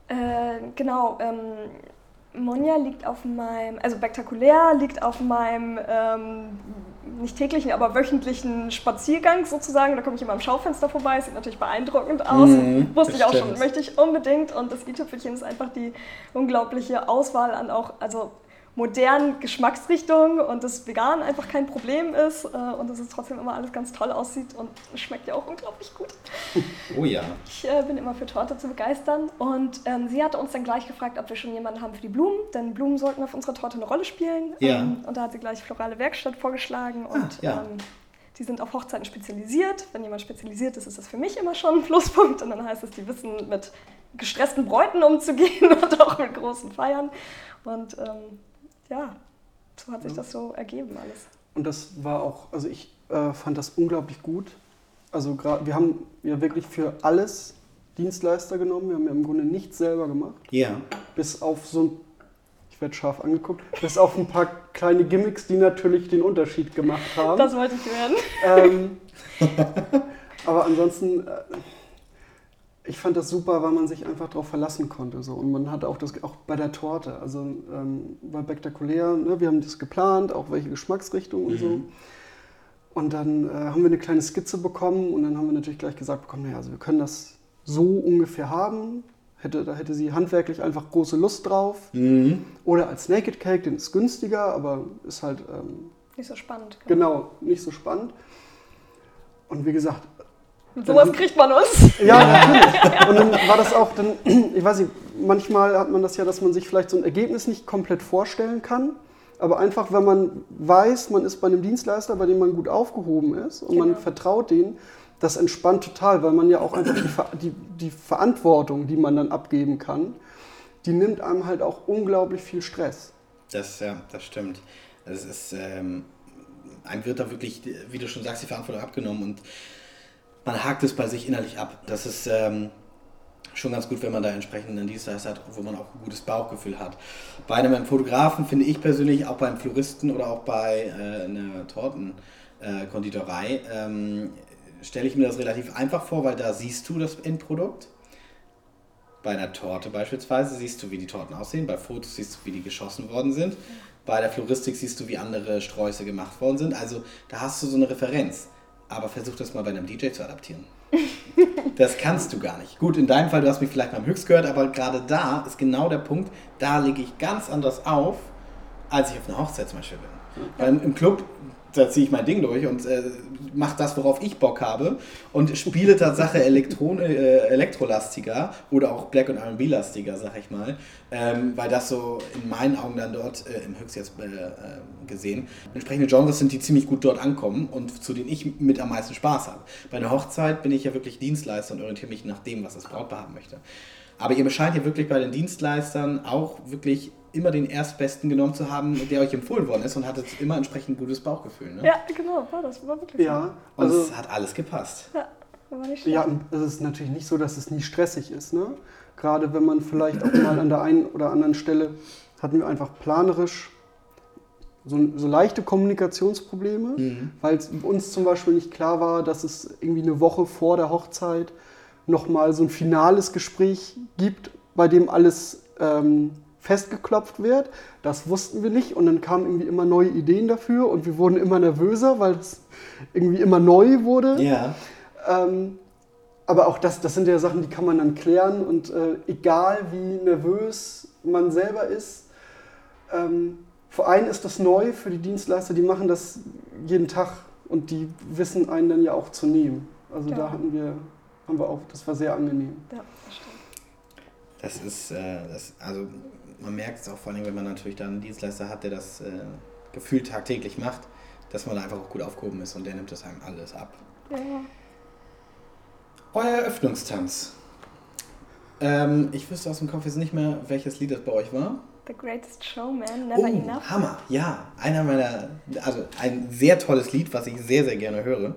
äh, genau, ähm, Monja liegt auf meinem, also spektakulär liegt auf meinem ähm, nicht täglichen, aber wöchentlichen Spaziergang sozusagen. Da komme ich immer am Schaufenster vorbei. Sieht natürlich beeindruckend aus. Mhm, Wusste ich auch schon, bestimmt. möchte ich unbedingt. Und das i-Tüpfelchen ist einfach die unglaubliche Auswahl an auch, also modernen Geschmacksrichtungen und das vegan einfach kein Problem ist äh, und dass es trotzdem immer alles ganz toll aussieht und schmeckt ja auch unglaublich gut. Oh ja. Ich äh, bin immer für Torte zu begeistern und ähm, sie hatte uns dann gleich gefragt, ob wir schon jemanden haben für die Blumen, denn Blumen sollten auf unserer Torte eine Rolle spielen. Ja. Ähm, und da hat sie gleich Florale Werkstatt vorgeschlagen und Ah, ja. ähm, die sind auf Hochzeiten spezialisiert. Wenn jemand spezialisiert ist, ist das für mich immer schon ein Pluspunkt und dann heißt es, die wissen mit gestressten Bräuten umzugehen und auch mit großen Feiern. Und ähm, ja, so hat sich Ja. das so ergeben alles. Und das war auch, also ich äh, fand das unglaublich gut. Also gerade, wir haben ja wirklich für alles Dienstleister genommen. Wir haben ja im Grunde nichts selber gemacht. Ja. Bis auf so ein, ich werde scharf angeguckt, bis auf ein paar kleine Gimmicks, die natürlich den Unterschied gemacht haben. Das wollte ich hören. ähm, aber ansonsten, äh, ich fand das super, weil man sich einfach darauf verlassen konnte. So. Und man hatte auch das, auch bei der Torte, also ähm, war spektakulär, ne? wir haben das geplant, auch welche Geschmacksrichtung und so. Mhm. Und dann äh, haben wir eine kleine Skizze bekommen und dann haben wir natürlich gleich gesagt bekommen, naja, also wir können das so ungefähr haben. Hätte, da hätte sie handwerklich einfach große Lust drauf. Mhm. Oder als Naked Cake, den ist günstiger, aber ist halt ähm, Nicht so spannend. genau nicht so spannend. Und wie gesagt, sowas kriegt man uns. ja, natürlich. Und dann war das auch dann, ich weiß nicht, manchmal hat man das ja, dass man sich vielleicht so ein Ergebnis nicht komplett vorstellen kann. Aber einfach, wenn man weiß, man ist bei einem Dienstleister, bei dem man gut aufgehoben ist und man Genau. vertraut denen, das entspannt total, weil man ja auch einfach die, Ver die, die Verantwortung, die man dann abgeben kann, die nimmt einem halt auch unglaublich viel Stress. Das, ja, das stimmt. Es ist, ähm, einem wird da wirklich, wie du schon sagst, die Verantwortung abgenommen und man hakt es bei sich innerlich ab. Das ist ähm, schon ganz gut, wenn man da entsprechend einen Dienstleister hat, wo man auch ein gutes Bauchgefühl hat. Bei einem Fotografen finde ich persönlich, auch beim Floristen oder auch bei äh, einer Tortenkonditorei, ähm, stelle ich mir das relativ einfach vor, weil da siehst du das Endprodukt. Bei einer Torte beispielsweise siehst du, wie die Torten aussehen. Bei Fotos siehst du, wie die geschossen worden sind. Bei der Floristik siehst du, wie andere Sträuße gemacht worden sind. Also da hast du so eine Referenz. Aber versuch das mal bei einem DJ zu adaptieren. Das kannst du gar nicht. Gut, in deinem Fall, du hast mich vielleicht beim Höchst gehört, aber gerade da ist genau der Punkt, da lege ich ganz anders auf, als ich auf einer Hochzeit zum Beispiel bin. Weil im Club, da ziehe ich mein Ding durch und äh, mache das, worauf ich Bock habe und spiele Tatsache Elektron äh, elektrolastiger oder auch Black- und R&B-lastiger, sag ich mal, ähm, weil das so in meinen Augen dann dort äh, im Höchst jetzt äh, äh, gesehen entsprechende Genres sind, die ziemlich gut dort ankommen und zu denen ich mit am meisten Spaß habe. Bei einer Hochzeit bin ich ja wirklich Dienstleister und orientiere mich nach dem, was das Brautpaar haben möchte. Aber ihr scheint ja wirklich bei den Dienstleistern auch wirklich immer den Erstbesten genommen zu haben, der euch empfohlen worden ist und hattet immer entsprechend gutes Bauchgefühl. Ne? Ja, genau, war das. War wirklich Ja, Und also es hat alles gepasst. so. Ja, war nicht schlecht. Ja, und es ist natürlich nicht so, dass es nie stressig ist. Ne? Gerade wenn man vielleicht auch mal an der einen oder anderen Stelle hatten wir einfach planerisch so, so leichte Kommunikationsprobleme, Mhm. weil es uns zum Beispiel nicht klar war, dass es irgendwie eine Woche vor der Hochzeit nochmal so ein finales Gespräch gibt, bei dem alles ähm, festgeklopft wird. Das wussten wir nicht und dann kamen irgendwie immer neue Ideen dafür und wir wurden immer nervöser, weil es irgendwie immer neu wurde. Ja. Ähm, aber auch das, das sind ja Sachen, die kann man dann klären und äh, egal wie nervös man selber ist, ähm, für einen ist das neu, für die Dienstleister, die machen das jeden Tag und die wissen einen dann ja auch zu nehmen. Also Ja. da hatten wir, haben wir auch, das war sehr angenehm. Ja, das stimmt. Das ist, äh, das, also man merkt es auch vor allem, wenn man natürlich dann einen Dienstleister hat, der das äh, gefühlt tagtäglich macht, dass man da einfach auch gut aufgehoben ist und der nimmt das einem alles ab. Ja. Euer Eröffnungstanz. Ähm, ich wüsste aus dem Kopf jetzt nicht mehr, welches Lied das bei euch war. The Greatest Showman, Never oh, Enough. Hammer, ja. Einer meiner, also ein sehr tolles Lied, was ich sehr, sehr gerne höre.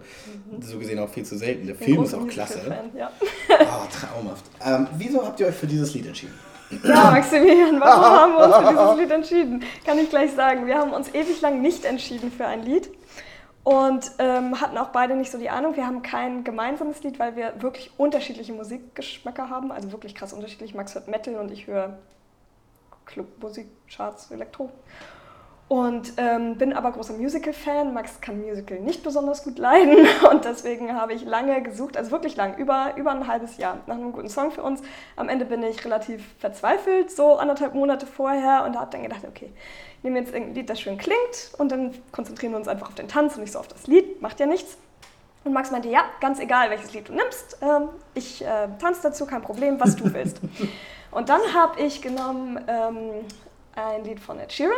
So gesehen auch viel zu selten. Der Film ist auch klasse. Musical-Fan, Ja. Oh, traumhaft. Ähm, wieso habt ihr euch für dieses Lied entschieden? Ja, Maximilian, warum haben wir uns für dieses Lied entschieden? Kann ich gleich sagen. Wir haben uns ewig lang nicht entschieden für ein Lied und ähm, hatten auch beide nicht so die Ahnung. Wir haben kein gemeinsames Lied, weil wir wirklich unterschiedliche Musikgeschmäcker haben. Also wirklich krass unterschiedlich. Max hört Metal und ich höre Clubmusik, Charts, Elektro. Und ähm, bin aber großer Musical-Fan. Max kann Musical nicht besonders gut leiden und deswegen habe ich lange gesucht, also wirklich lang, über, über ein halbes Jahr nach einem guten Song für uns. Am Ende bin ich relativ verzweifelt, so anderthalb Monate vorher und habe dann gedacht, okay, ich nehme jetzt irgendein Lied, das schön klingt und dann konzentrieren wir uns einfach auf den Tanz und nicht so auf das Lied, macht ja nichts. Und Max meinte, ja, ganz egal, welches Lied du nimmst, ähm, ich äh, tanze dazu, kein Problem, was du willst. und dann habe ich genommen ähm, ein Lied von Ed Sheeran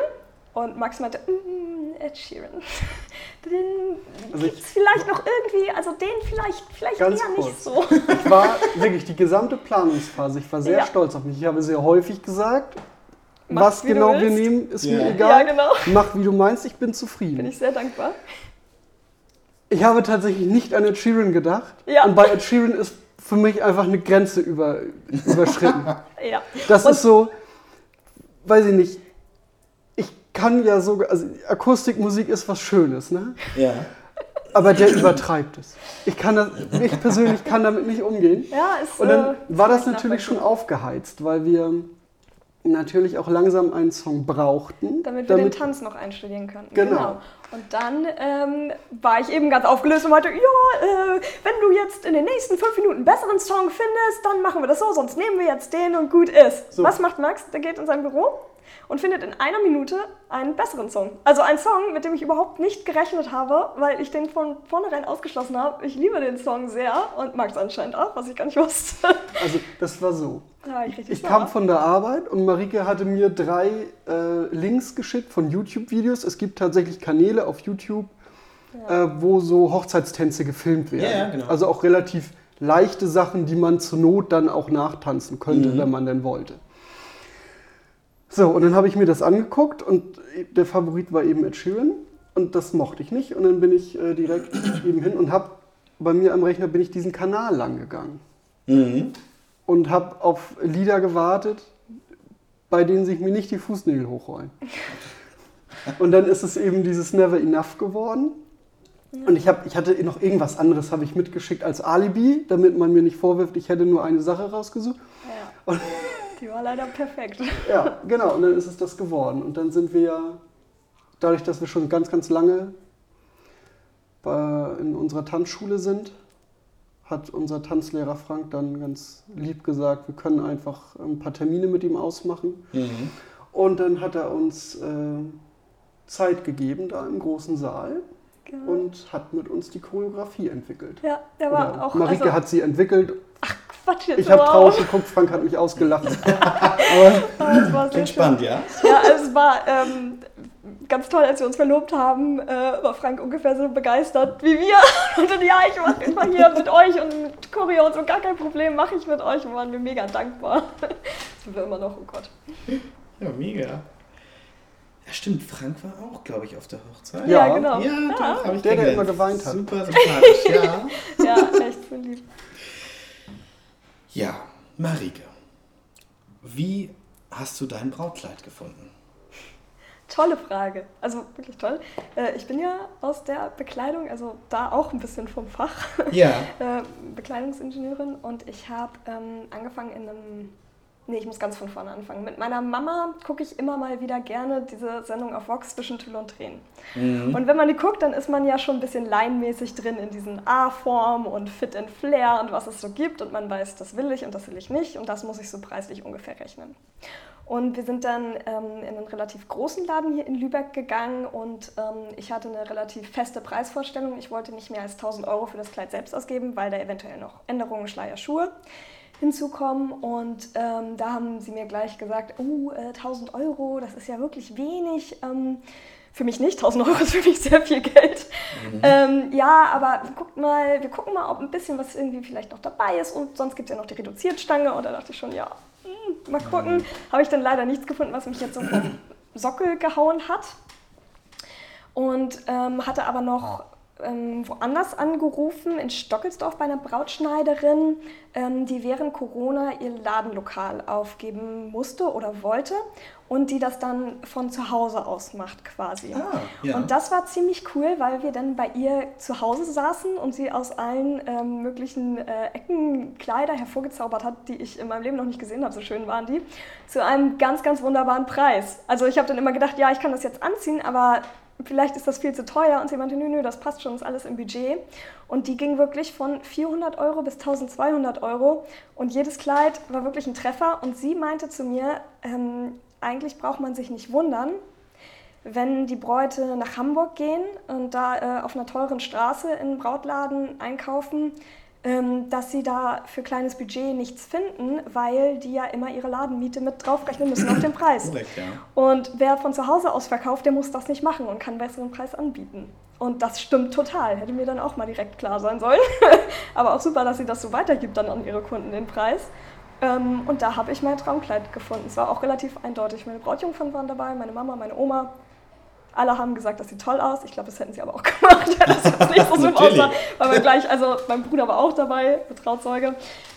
und Max meinte, mm, Ed Sheeran, den Also gibt es vielleicht noch irgendwie, also den vielleicht, vielleicht Ganz eher nicht kurz. so. Ich war wirklich die gesamte Planungsphase, ich war sehr Ja. stolz auf mich. Ich habe sehr häufig gesagt, Mach, was genau wir nehmen, ist Ja. mir Ja, egal. genau. Mach wie du meinst, ich bin zufrieden. Bin ich sehr dankbar. Ich habe tatsächlich nicht an Ed Sheeran gedacht. Ja. Und bei Ed Sheeran ist für mich einfach eine Grenze über, überschritten. Ja. Das Und- ist so, weiß ich nicht. Ich kann ja sogar, also Akustikmusik ist was Schönes, ne? Ja. Aber der übertreibt es. Ich kann das, ich persönlich kann damit nicht umgehen. Ja, ist, Und dann äh, war das natürlich schon aufgeheizt, weil wir natürlich auch langsam einen Song brauchten. Damit wir den Tanz noch einstudieren könnten. Genau. Und dann ähm, war ich eben ganz aufgelöst und meinte, ja, äh, wenn du jetzt in den nächsten fünf Minuten einen besseren Song findest, dann machen wir das so, sonst nehmen wir jetzt den und gut ist. So. Was macht Max? Der geht in sein Büro, und findet in einer Minute einen besseren Song. Also einen Song, mit dem ich überhaupt nicht gerechnet habe, weil ich den von vornherein ausgeschlossen habe. Ich liebe den Song sehr und mag es anscheinend auch, was ich gar nicht wusste. Also das war so. Ja, ich Ich kam von der Arbeit und Marike hatte mir drei äh, Links geschickt von YouTube-Videos. Es gibt tatsächlich Kanäle auf YouTube, äh, wo so Hochzeitstänze gefilmt werden. Ja, ja, genau. Also auch relativ leichte Sachen, die man zur Not dann auch nachtanzen könnte, Mhm. wenn man denn wollte. So, und dann habe ich mir das angeguckt und der Favorit war eben Ed Sheeran und das mochte ich nicht. Und dann bin ich äh, direkt eben hin und habe bei mir am Rechner bin ich diesen Kanal lang gegangen Mhm. und habe auf Lieder gewartet, bei denen sich mir nicht die Fußnägel hochrollen. Und dann ist es eben dieses Never Enough geworden. Und ich, hab, ich hatte noch irgendwas anderes, habe ich mitgeschickt als Alibi, damit man mir nicht vorwirft, ich hätte nur eine Sache rausgesucht. Ja. Die war leider perfekt. ja, genau, und dann ist es das geworden. Und dann sind wir ja, dadurch, dass wir schon ganz, ganz lange bei, in unserer Tanzschule sind, hat unser Tanzlehrer Frank dann ganz lieb gesagt, wir können einfach ein paar Termine mit ihm ausmachen. Mhm. Und dann hat er uns äh, Zeit gegeben da im großen Saal Genau. und hat mit uns die Choreografie entwickelt. Ja, der war Oder auch. Marike also, hat sie entwickelt. Quatsch jetzt Ich habe wow. draußen geguckt, Frank hat mich ausgelacht. Aber das war sehr Klingt schön. spannend, ja? Ja, es war ähm, ganz toll, als wir uns verlobt haben, äh, war Frank ungefähr so begeistert wie wir. Und dann, ja, ich mache immer hier mit euch und mit Choreo und so, gar kein Problem, mache ich mit euch und waren wir mega dankbar. Das sind wir immer noch, oh Gott. Ja, mega. Ja, stimmt, Frank war auch, glaube ich, auf der Hochzeit. Ja, genau. Ja, doch, habe ich Der, der immer geweint hat. Super sympathisch, ja. Ja, echt so lieb. Ja, Marike, wie hast du dein Brautkleid gefunden? Tolle Frage. Also wirklich toll. Äh, ich bin ja aus der Bekleidung, also da auch ein bisschen vom Fach. Ja. äh, Bekleidungsingenieurin und ich habe ähm, angefangen in einem. Nee, ich muss ganz von vorne anfangen. Mit meiner Mama gucke ich immer mal wieder gerne diese Sendung auf Vox zwischen Tüll und Tränen. Mhm. Und wenn man die guckt, dann ist man ja schon ein bisschen laienmäßig drin in diesen A-Form und Fit and Flair und was es so gibt. Und man weiß, das will ich und das will ich nicht. Und das muss ich so preislich ungefähr rechnen. Und wir sind dann ähm, in einen relativ großen Laden hier in Lübeck gegangen und ähm, ich hatte eine relativ feste Preisvorstellung. Ich wollte nicht mehr als 1000 Euro für das Kleid selbst ausgeben, weil da eventuell noch Änderungen, Schleier, Schuhe hinzukommen. Und ähm, da haben sie mir gleich gesagt, oh, äh, 1000 Euro, das ist ja wirklich wenig. Ähm, für mich nicht, 1000 Euro ist für mich sehr viel Geld. Ähm, ja, aber guckt mal, wir gucken mal, ob ein bisschen was irgendwie vielleicht noch dabei ist und sonst gibt es ja noch die Reduziertstange und da dachte ich schon, ja, hm, mal gucken. Habe ich dann leider nichts gefunden, was mich jetzt so vom Sockel gehauen hat. Und ähm, hatte aber noch ähm, woanders angerufen, in Stockelsdorf bei einer Brautschneiderin, ähm, die während Corona ihr Ladenlokal aufgeben musste oder wollte und die das dann von zu Hause aus macht quasi. Ah, ja. Und das war ziemlich cool, weil wir dann bei ihr zu Hause saßen und sie aus allen ähm, möglichen äh, Ecken Kleider hervorgezaubert hat, die ich in meinem Leben noch nicht gesehen habe, so schön waren die, zu einem ganz, ganz wunderbaren Preis. Also ich habe dann immer gedacht, ja, ich kann das jetzt anziehen, aber vielleicht ist das viel zu teuer. Und sie meinte, nö, nö, das passt schon, ist alles im Budget. Und die ging wirklich von 400 Euro bis 1200 Euro. Und jedes Kleid war wirklich ein Treffer. Und sie meinte zu mir, ähm, eigentlich braucht man sich nicht wundern, wenn die Bräute nach Hamburg gehen und da äh, auf einer teuren Straße in einem Brautladen einkaufen, dass sie da für kleines Budget nichts finden, weil die ja immer ihre Ladenmiete mit draufrechnen müssen auf den Preis. Korrekt, ja. Und wer von zu Hause aus verkauft, der muss das nicht machen und kann einen besseren Preis anbieten. Und das stimmt total. Hätte mir dann auch mal direkt klar sein sollen. Aber auch super, dass sie das so weitergibt dann an ihre Kunden den Preis. Ähm, und da habe ich mein Traumkleid gefunden. Es war auch relativ eindeutig. Meine Brautjungfern waren dabei, meine Mama, meine Oma. Alle haben gesagt, das sieht toll aus. Ich glaube, das hätten sie aber auch gemacht, wenn das jetzt nicht so super aussah. Weil wir gleich, also mein Bruder war auch dabei, der Trauzeuge.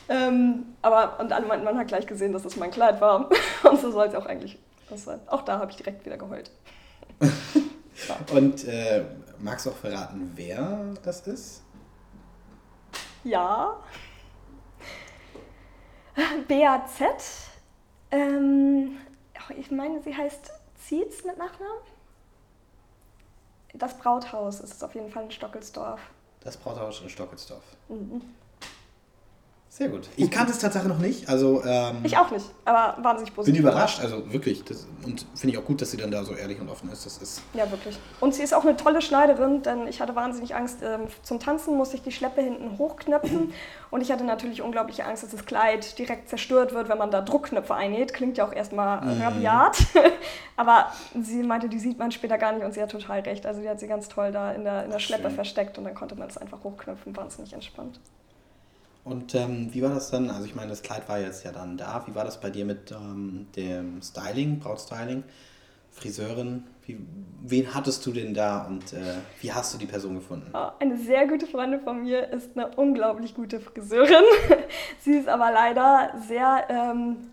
Ähm, aber und alle meinten, man hat gleich gesehen, dass es mein Kleid war. Und so soll es auch eigentlich sein. Auch da habe ich direkt wieder geheult. Und äh, magst du auch verraten, wer das ist? Ja. BAZ. Ähm, oh, ich meine, sie heißt Zietz mit Nachnamen. Das Brauthaus ist es auf jeden Fall in Stockelsdorf. Das Brauthaus in Stockelsdorf. Mhm. Sehr gut. Ich kannte es tatsächlich noch nicht. Also, ähm, Ich auch nicht, aber wahnsinnig bin positiv. überrascht. Also wirklich. Das, und finde ich auch gut, dass sie dann da so ehrlich und offen ist. Das ist Ja, wirklich. Und sie ist auch eine tolle Schneiderin, denn ich hatte wahnsinnig Angst. Ähm, zum Tanzen musste ich die Schleppe hinten hochknöpfen. Und ich hatte natürlich unglaubliche Angst, dass das Kleid direkt zerstört wird, wenn man da Druckknöpfe einnäht. Klingt ja auch erstmal Mhm. rabiat. Aber sie meinte, die sieht man später gar nicht und sie hat total recht. Also die hat sie ganz toll da in der, in der Schleppe Schön. versteckt und dann konnte man es einfach hochknöpfen. Wahnsinnig entspannt. Und ähm, wie war das dann? Also ich meine, das Kleid war jetzt ja dann da. Wie war das bei dir mit ähm, dem Styling, Brautstyling, Friseurin? Wie, wen hattest du denn da und äh, wie hast du die Person gefunden? Ah, Eine sehr gute Freundin von mir ist eine unglaublich gute Friseurin. Sie ist aber leider sehr, ähm,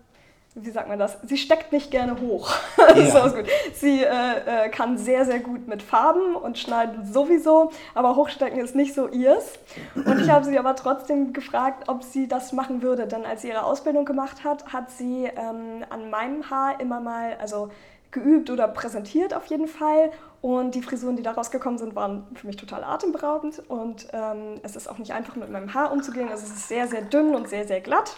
wie sagt man das? Sie steckt nicht gerne hoch. Ja. Sie äh, äh, kann sehr, sehr gut mit Farben und schneiden sowieso, aber hochstecken ist nicht so ihrs. Und ich habe sie aber trotzdem gefragt, ob sie das machen würde. Denn als sie ihre Ausbildung gemacht hat, hat sie ähm, an meinem Haar immer mal, also geübt oder präsentiert auf jeden Fall. Und die Frisuren, die daraus gekommen sind, waren für mich total atemberaubend. Und ähm, es ist auch nicht einfach mit meinem Haar umzugehen. Also es ist sehr, sehr dünn und sehr, sehr glatt.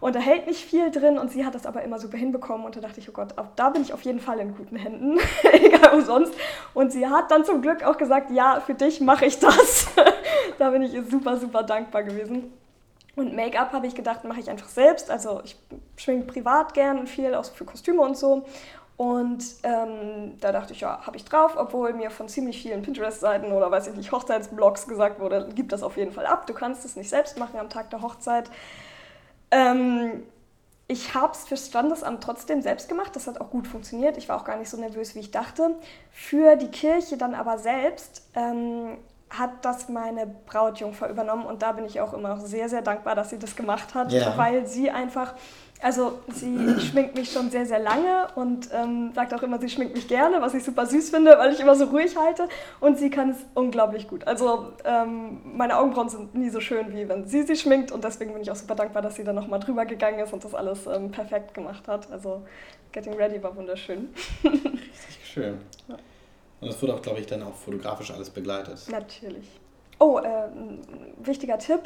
Und da hält nicht viel drin. Und sie hat das aber immer super hinbekommen. Und da dachte ich, oh Gott, da bin ich auf jeden Fall in guten Händen. Egal wo sonst. Und sie hat dann zum Glück auch gesagt, ja, für dich mache ich das. da bin ich ihr super, super dankbar gewesen. Und Make-up habe ich gedacht, mache ich einfach selbst. Also ich schminke privat gern und viel, auch für Kostüme und so. Und ähm, da dachte ich, ja, habe ich drauf, obwohl mir von ziemlich vielen Pinterest-Seiten oder weiß ich nicht, Hochzeitsblogs gesagt wurde, gib das auf jeden Fall ab, du kannst es nicht selbst machen am Tag der Hochzeit. Ähm, ich habe es fürs Standesamt trotzdem selbst gemacht, das hat auch gut funktioniert. Ich war auch gar nicht so nervös, wie ich dachte. Für die Kirche dann aber selbst ähm, hat das meine Brautjungfer übernommen und da bin ich auch immer noch sehr, sehr dankbar, dass sie das gemacht hat, Ja. weil sie einfach, also sie schminkt mich schon sehr, sehr lange und ähm, sagt auch immer, sie schminkt mich gerne, was ich super süß finde, weil ich immer so ruhig halte und sie kann es unglaublich gut. Also ähm, meine Augenbrauen sind nie so schön, wie wenn sie sie schminkt und deswegen bin ich auch super dankbar, dass sie dann nochmal drüber gegangen ist und das alles ähm, perfekt gemacht hat. Also Getting Ready war wunderschön. Richtig schön. Ja. Und das wurde auch, glaube ich, dann auch fotografisch alles begleitet. Natürlich. Oh, äh, wichtiger Tipp.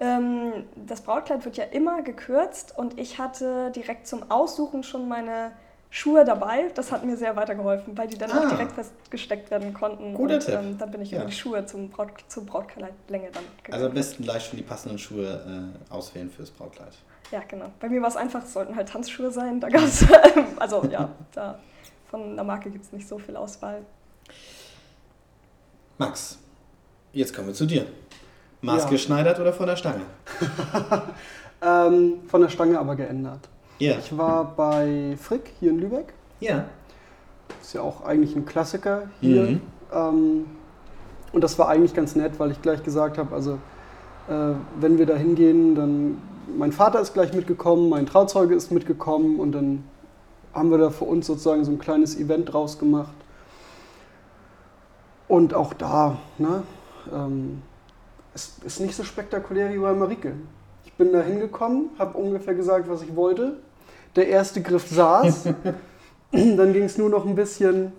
Ähm, das Brautkleid wird ja immer gekürzt und ich hatte direkt zum Aussuchen schon meine Schuhe dabei. Das hat mir sehr weitergeholfen, weil die dann Ah. auch direkt festgesteckt werden konnten. Guter und Tipp. Ähm, dann bin ich Ja. über die Schuhe zum Braut, zur Brautkleidlänge dann gegangen. Also am besten gleich schon die passenden Schuhe äh, auswählen fürs Brautkleid. Ja, genau. Bei mir war es einfach, es sollten halt Tanzschuhe sein. Da gab es, also ja, da, von der Marke gibt es nicht so viel Auswahl. Max, jetzt kommen wir zu dir. Ja. Maßgeschneidert oder von der Stange? Ähm, von der Stange aber geändert. Ja. Ich war bei Frick hier in Lübeck. Ja. Ist ja auch eigentlich ein Klassiker hier. Mhm. Ähm, und das war eigentlich ganz nett, weil ich gleich gesagt habe, also äh, wenn wir da hingehen, dann mein Vater ist gleich mitgekommen, mein Trauzeuge ist mitgekommen und dann haben wir da für uns sozusagen so ein kleines Event draus gemacht. Und auch da, ne, ähm, es ist nicht so spektakulär wie bei Marike. Ich bin da hingekommen, habe ungefähr gesagt, was ich wollte. Der erste Griff saß. Dann ging es nur noch ein bisschen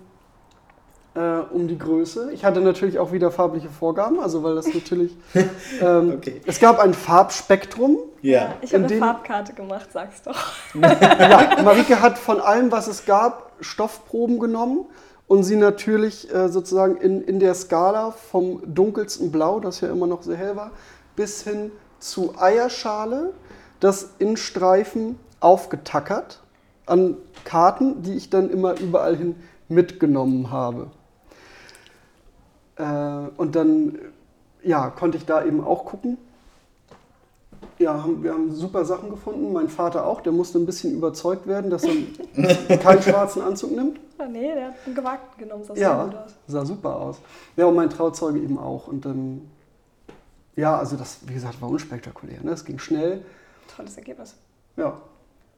äh, um die Größe. Ich hatte natürlich auch wieder farbliche Vorgaben, also weil das natürlich. Ähm, Okay. Es gab ein Farbspektrum. Ja. Ich habe In eine dem- Farbkarte gemacht, sag's doch. Ja, Marike hat von allem, was es gab, Stoffproben genommen und sie natürlich äh, sozusagen in, in der Skala vom dunkelsten Blau, das ja immer noch sehr hell war, bis hin zu Eierschale, das in Streifen aufgetackert an Karten, die ich dann immer überall hin mitgenommen habe. Äh, und dann ja, konnte ich da eben auch gucken. Ja, haben, wir haben super Sachen gefunden. Mein Vater auch, der musste ein bisschen überzeugt werden, dass er keinen schwarzen Anzug nimmt. Ah, nee, der hat einen gewagten genommen, sah sehr gut Ja, aus. sah super aus. Ja, und mein Trauzeuge eben auch. Und dann, ja, also das, wie gesagt, war unspektakulär. Ne? Es ging schnell. Tolles Ergebnis. Ja,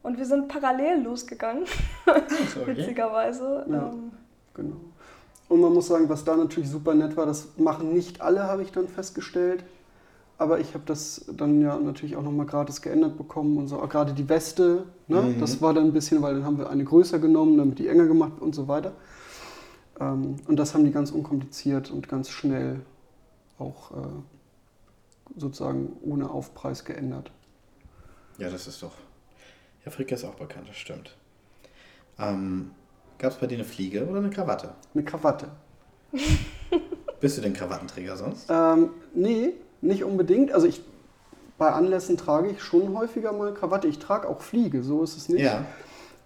Und wir sind parallel losgegangen, Okay. witzigerweise. Ja. Ähm, genau. Und man muss sagen, was da natürlich super nett war, das machen nicht alle, habe ich dann festgestellt. Aber ich habe das dann ja natürlich auch nochmal gratis geändert bekommen und so. Auch Gerade die Weste, ne? Mhm. das war dann ein bisschen, weil dann haben wir eine größer genommen, damit die enger gemacht und so weiter. Ähm, und das haben die ganz unkompliziert und ganz schnell auch äh, sozusagen ohne Aufpreis geändert. Ja, das ist doch. Ja, Fricke ist auch bekannt, das stimmt. Ähm, Gab es bei dir eine Fliege oder eine Krawatte? Eine Krawatte. Bist du denn Krawattenträger sonst? Ähm, nee, nicht unbedingt. Also ich bei Anlässen trage ich schon häufiger mal Krawatte. Ich trage auch Fliege, so ist es nicht. Ja.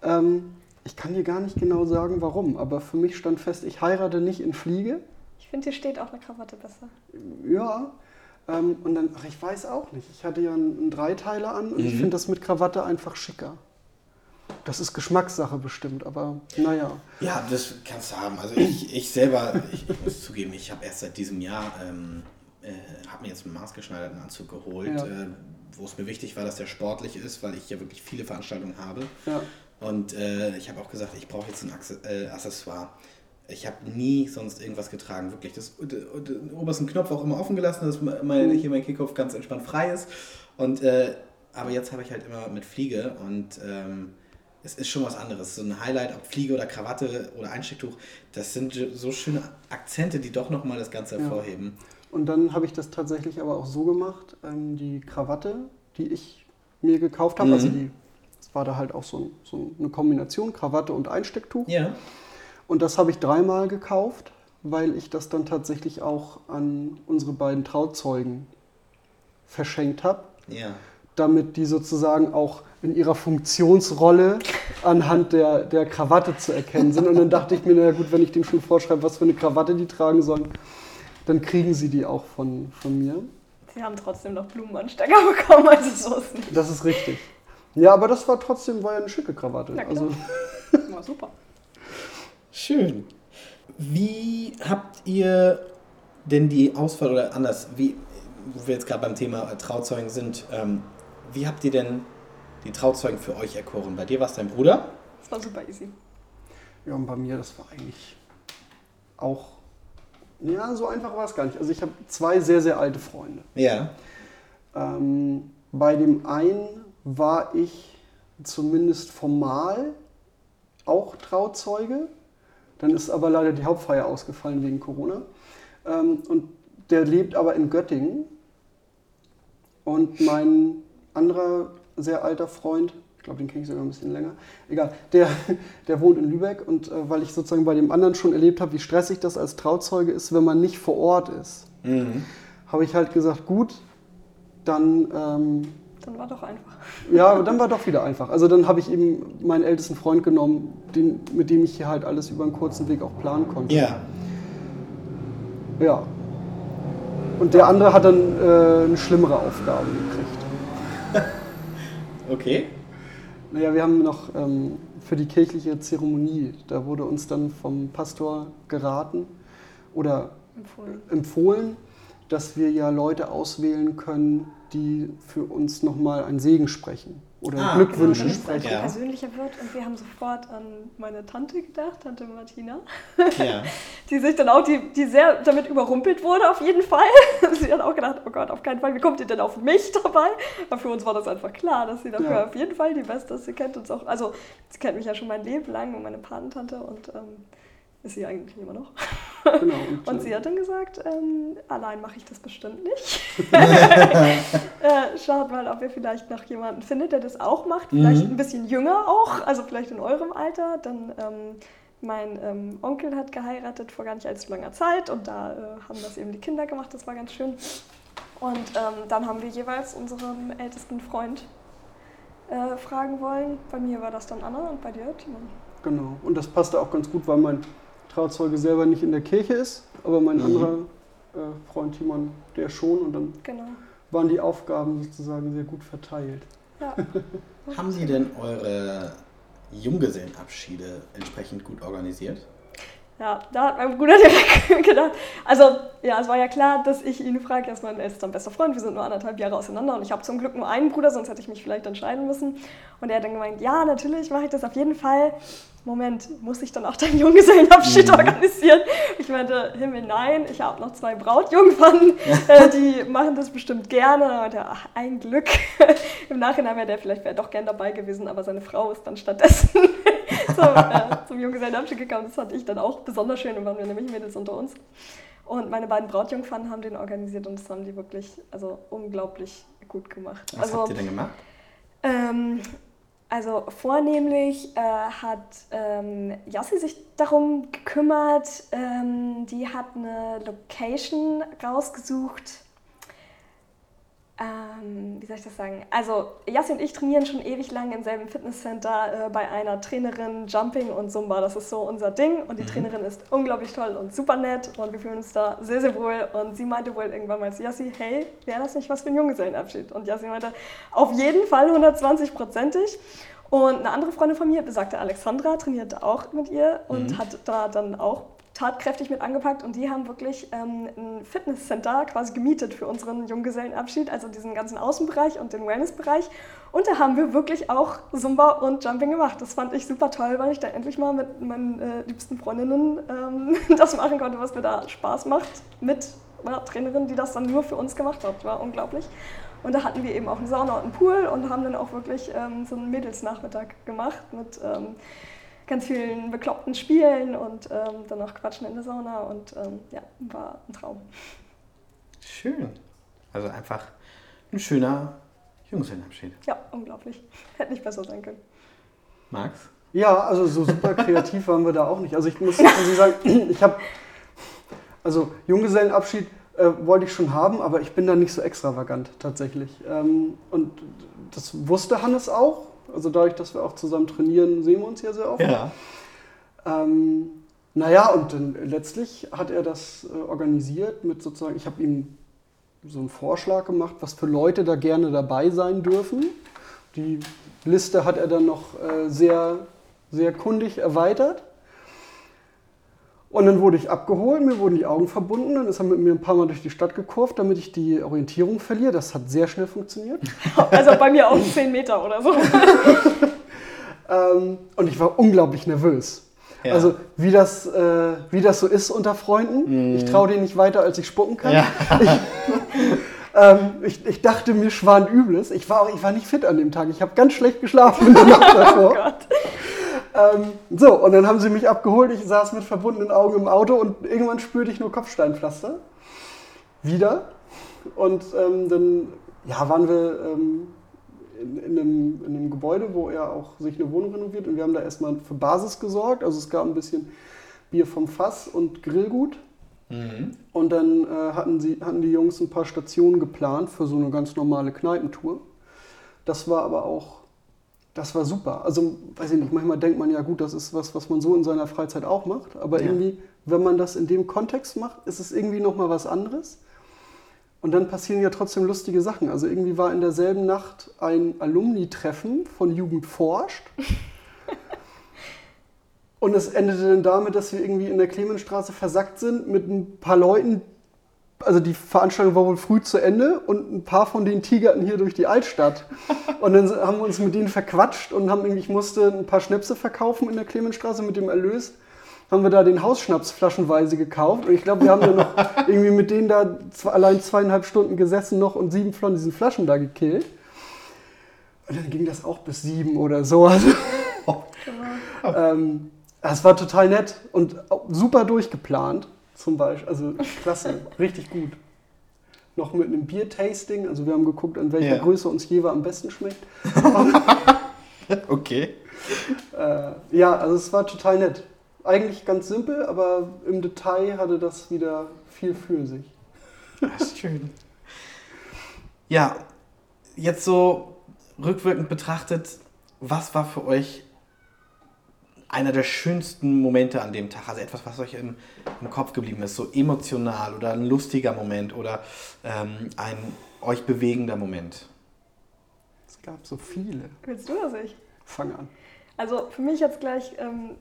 Ähm, ich kann dir gar nicht genau sagen, warum, aber für mich stand fest, ich heirate nicht in Fliege. Ich finde, hier steht auch eine Krawatte besser. Ja. Ähm, und dann, ach, ich weiß auch nicht. Ich hatte ja einen, einen Dreiteiler an und ich Mhm. finde das mit Krawatte einfach schicker. Das ist Geschmackssache bestimmt, aber naja. Ja, das kannst du haben. Also ich, ich selber, ich, ich muss zugeben, ich habe erst seit diesem Jahr, ähm, äh, habe mir jetzt einen maßgeschneiderten Anzug geholt, Ja. äh, wo es mir wichtig war, dass der sportlich ist, weil ich ja wirklich viele Veranstaltungen habe. Ja. Und äh, ich habe auch gesagt, ich brauche jetzt ein äh, Accessoire. Ich habe nie sonst irgendwas getragen, wirklich. Das, den obersten Knopf auch immer offen gelassen, dass mein, hier mein Kickoff ganz entspannt frei ist. Und, äh, aber jetzt habe ich halt immer mit Fliege und ähm, es ist schon was anderes. So ein Highlight, ob Fliege oder Krawatte oder Einstecktuch, das sind so schöne Akzente, die doch nochmal das Ganze Ja. Und dann habe ich das tatsächlich aber auch so gemacht, ähm, die Krawatte, die ich mir gekauft habe, Mhm. also die, es war da halt auch so, ein, so eine Kombination, Krawatte und Einstecktuch. Ja. Und das habe ich dreimal gekauft, weil ich das dann tatsächlich auch an unsere beiden Trauzeugen verschenkt habe, Ja. damit die sozusagen auch in ihrer Funktionsrolle anhand der, der Krawatte zu erkennen sind. Und dann dachte ich mir, na gut, wenn ich denen schon vorschreibe, was für eine Krawatte die tragen sollen, dann kriegen sie die auch von, von mir. Sie haben trotzdem noch Blumenanstecker bekommen, also so ist nicht. Das ist richtig. Ja, aber das war trotzdem war ja eine schicke Krawatte. Na klar. Also, War super. Schön. Wie habt ihr denn die Auswahl oder anders, wie, wo wir jetzt gerade beim Thema Trauzeugen sind, ähm, wie habt ihr denn die Trauzeugen für euch erkoren? Bei dir war es dein Bruder? Das war super easy. ja, und bei mir, das war eigentlich auch. Ja, so einfach war es gar nicht. Also ich habe zwei sehr, sehr alte Freunde. Ja. Ähm, bei dem einen war ich zumindest formal auch Trauzeuge. Dann ist aber leider die Hauptfeier ausgefallen wegen Corona. Ähm, und der lebt aber in Göttingen. Und mein anderer sehr alter Freund, glaube, den kenne ich sogar ein bisschen länger, egal, der, der wohnt in Lübeck. Und äh, weil ich sozusagen bei dem anderen schon erlebt habe, wie stressig das als Trauzeuge ist, wenn man nicht vor Ort ist, Mhm. habe ich halt gesagt, gut, dann, ähm, Dann war doch einfach. ja, aber dann war doch wieder einfach. Also dann habe ich eben meinen ältesten Freund genommen, den, mit dem ich hier halt alles über einen kurzen Weg auch planen konnte. Ja. Ja. Und der andere hat dann äh, eine schlimmere Aufgabe gekriegt. Okay. Naja, wir haben noch ähm, für die kirchliche Zeremonie, da wurde uns dann vom Pastor geraten oder Empfohlen. empfohlen, dass wir ja Leute auswählen können, die für uns nochmal einen Segen sprechen oder Ah, Glückwünsche. Genau, dass es sprechen. Ja. persönlicher wird und wir haben sofort an meine Tante gedacht, Tante Martina, Ja. die sich dann auch, die, die sehr damit überrumpelt wurde auf jeden Fall. sie hat auch gedacht, oh Gott, auf keinen Fall, wie kommt ihr denn auf mich dabei? Aber für uns war das einfach klar, dass sie dafür Ja. auf jeden Fall die Beste ist. Sie kennt uns auch, also sie kennt mich ja schon mein Leben lang und meine Patentante und ähm, ist sie eigentlich immer noch. Genau, Und äh, sie hat dann gesagt, ähm, allein mache ich das bestimmt nicht. äh, schaut mal, ob ihr vielleicht noch jemanden findet, der das auch macht. Vielleicht Mhm. ein bisschen jünger auch, also vielleicht in eurem Alter. Dann ähm, mein ähm, Onkel hat geheiratet vor gar nicht allzu langer Zeit und da äh, haben das eben die Kinder gemacht. Das war ganz schön. Und ähm, dann haben wir jeweils unseren ältesten Freund äh, fragen wollen. Bei mir war das dann Anna und bei dir Timon. Genau. Und das passte auch ganz gut, weil mein Trauzeuge selber nicht in der Kirche ist, aber mein Mhm. anderer äh, Freund Timon, der schon. Und dann Genau. waren die Aufgaben sozusagen sehr gut verteilt. Ja. Haben Sie denn eure Junggesellenabschiede entsprechend gut organisiert? Ja, da hat mein Bruder direkt gedacht. Also, ja, es war ja klar, dass ich ihn frage. Er ist mein ältester bester Freund. Wir sind nur anderthalb Jahre auseinander und ich habe zum Glück nur einen Bruder, sonst hätte ich mich vielleicht entscheiden müssen. Und er hat dann gemeint: Ja, natürlich mache ich das auf jeden Fall. Moment, muss ich dann auch deinen Junggesellenabschied Mhm. organisieren? Ich meinte: Himmel, nein, ich habe noch zwei Brautjungfern, äh, die machen das bestimmt gerne. Und meinte, ach, ein Glück. Im Nachhinein wäre der vielleicht wär doch gern dabei gewesen, aber seine Frau ist dann stattdessen zum, äh, zum Junggesellenabschied gekommen. Das fand ich dann auch besonders schön und waren wir nämlich Mädels unter uns. Und meine beiden Brautjungfern haben den organisiert und das haben die wirklich also unglaublich gut gemacht. Was also habt ihr denn gemacht? Ähm, also vornehmlich äh, hat ähm, Yassi sich darum gekümmert. Ähm, die hat eine Location rausgesucht ähm, wie soll ich das sagen? Also, Jassi und ich trainieren schon ewig lang im selben Fitnesscenter äh, bei einer Trainerin Jumping und Zumba. Das ist so unser Ding. Und die mhm. Trainerin ist unglaublich toll und super nett und wir fühlen uns da sehr, sehr wohl. Und sie meinte wohl irgendwann mal zu Jassi, hey, wäre das nicht was für ein Junggesellenabschied? Und Jassi meinte, auf jeden Fall 120-prozentig. Und eine andere Freundin von mir, besagte Alexandra, trainierte auch mit ihr und mhm. hat da dann auch tatkräftig mit angepackt und die haben wirklich ähm, ein Fitnesscenter quasi gemietet für unseren Junggesellenabschied, also diesen ganzen Außenbereich und den Wellnessbereich. Und da haben wir wirklich auch Zumba und Jumping gemacht. Das fand ich super toll, weil ich da endlich mal mit meinen äh, liebsten Freundinnen ähm, das machen konnte, was mir da Spaß macht, mit einer Trainerin, die das dann nur für uns gemacht hat. War unglaublich. Und da hatten wir eben auch eine Sauna und einen Pool und haben dann auch wirklich ähm, so einen Mädelsnachmittag gemacht mit ähm, ganz vielen bekloppten Spielen und ähm, dann noch Quatschen in der Sauna und ähm, ja, war ein Traum. Schön. Also einfach ein schöner Junggesellenabschied. Ja, unglaublich. Hätte nicht besser sein können. Max? Ja, also so super kreativ waren wir da auch nicht. Also ich muss also sagen, ich habe, also Junggesellenabschied äh, wollte ich schon haben, aber ich bin da nicht so extravagant tatsächlich. Ähm, und das wusste Hannes auch also dadurch, dass wir auch zusammen trainieren, sehen wir uns ja sehr oft. Ja. Ähm, naja, und dann letztlich hat er das äh, organisiert mit sozusagen, ich habe ihm so einen Vorschlag gemacht, was für Leute da gerne dabei sein dürfen. Die Liste hat er dann noch äh, sehr, sehr kundig erweitert. Und dann wurde ich abgeholt, mir wurden die Augen verbunden, dann ist er mit mir ein paar Mal durch die Stadt gekurvt, damit ich die Orientierung verliere. Das hat sehr schnell funktioniert. Also bei mir auch 10 Meter oder so. ähm, und ich war unglaublich nervös. Ja. Also wie das, äh, wie das so ist unter Freunden. Mhm. Ich traue denen nicht weiter, als ich spucken kann. Ja. Ich, ähm, ich, ich, dachte, mir schwan Übles. Ich war, auch, ich war nicht fit an dem Tag. Ich habe ganz schlecht geschlafen in der Nacht davor. Oh Gott. Ähm, so, und dann haben sie mich abgeholt. Ich saß mit verbundenen Augen im Auto und irgendwann spürte ich nur Kopfsteinpflaster. Wieder. Und ähm, dann ja, waren wir ähm, in, in, einem, in, einem, Gebäude, wo er auch sich eine Wohnung renoviert. Und wir haben da erstmal für Basis gesorgt. Also es gab ein bisschen Bier vom Fass und Grillgut. Mhm. Und dann äh, hatten, sie, hatten die Jungs ein paar Stationen geplant für so eine ganz normale Kneipentour. Das war aber auch das war super. Also, weiß ich nicht, manchmal denkt man ja, gut, das ist was, was man so in seiner Freizeit auch macht. Aber ja. irgendwie, wenn man das in dem Kontext macht, ist es irgendwie nochmal was anderes. Und dann passieren ja trotzdem lustige Sachen. Also irgendwie war in derselben Nacht ein Alumni-Treffen von Jugend forscht. Und es endete dann damit, dass wir irgendwie in der Clemensstraße versackt sind mit ein paar Leuten, also die Veranstaltung war wohl früh zu Ende und ein paar von denen tigerten hier durch die Altstadt. Und dann haben wir uns mit denen verquatscht und haben irgendwie, ich musste ein paar Schnäpse verkaufen in der Clemensstraße mit dem Erlös. Haben wir da den Hausschnaps flaschenweise gekauft. Und ich glaube, wir haben dann noch irgendwie mit denen da zwei, allein zweieinhalb Stunden gesessen noch und sieben von diesen Flaschen da gekillt. Und dann ging das auch bis sieben oder so. Also, ähm, das war total nett und super durchgeplant zum Beispiel. Also klasse, richtig gut. Noch mit einem Bier-Tasting, also wir haben geguckt, an welcher ja. Größe uns jeweils am besten schmeckt. okay. Äh, ja, also es war total nett. Eigentlich ganz simpel, aber im Detail hatte das wieder viel für sich. Das ist schön. Ja, jetzt so rückwirkend betrachtet, was war für euch einer der schönsten Momente an dem Tag? Also etwas, was euch im, im Kopf geblieben ist, so emotional oder ein lustiger Moment oder ähm, ein euch bewegender Moment? Es gab so viele. Willst du das ich? Fang an. Also für mich jetzt gleich ähm,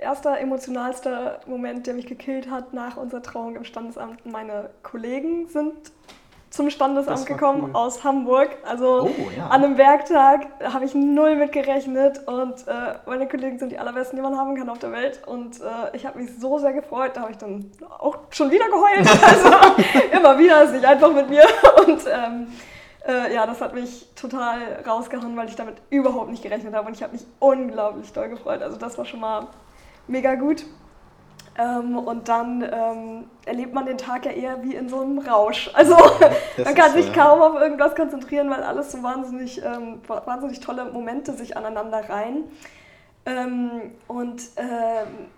erster emotionalster Moment, der mich gekillt hat nach unserer Trauung im Standesamt. Meine Kollegen sind zum Standesamt gekommen cool. aus Hamburg. Also oh, ja. an einem Werktag habe ich null mit gerechnet und äh, meine Kollegen sind die allerbesten, die man haben kann auf der Welt. Und äh, ich habe mich so sehr gefreut, da habe ich dann auch schon wieder geheult. Also immer wieder ist nicht einfach mit mir. Und ähm, äh, ja, das hat mich total rausgehauen, weil ich damit überhaupt nicht gerechnet habe und ich habe mich unglaublich doll gefreut. Also das war schon mal mega gut. Ähm, und dann ähm, erlebt man den Tag ja eher wie in so einem Rausch. Also man kann sich äh, kaum auf irgendwas konzentrieren, weil alles so wahnsinnig, ähm, wahnsinnig tolle Momente sich aneinander reihen. Ähm, und ähm,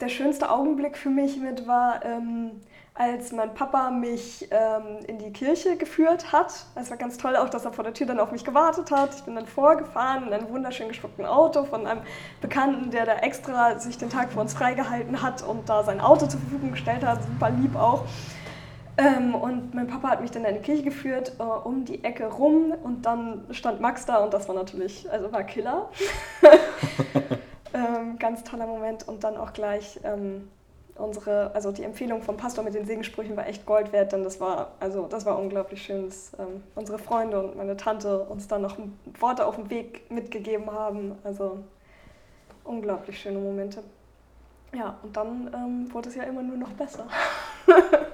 der schönste Augenblick für mich mit war, ähm, als mein Papa mich ähm, in die Kirche geführt hat. Es war ganz toll auch, dass er vor der Tür dann auf mich gewartet hat. Ich bin dann vorgefahren in einem wunderschön geschmuckten Auto von einem Bekannten, der da extra sich den Tag für uns freigehalten hat und da sein Auto zur Verfügung gestellt hat. Super lieb auch. Ähm, und mein Papa hat mich dann in die Kirche geführt, äh, um die Ecke rum und dann stand Max da und das war natürlich, also war Killer. ähm, ganz toller Moment und dann auch gleich ähm, unsere, also die Empfehlung vom Pastor mit den Segensprüchen war echt Gold wert, denn das war, also das war unglaublich schön, dass ähm, unsere Freunde und meine Tante uns dann noch Worte auf dem Weg mitgegeben haben. Also unglaublich schöne Momente. Ja, und dann ähm, wurde es ja immer nur noch besser.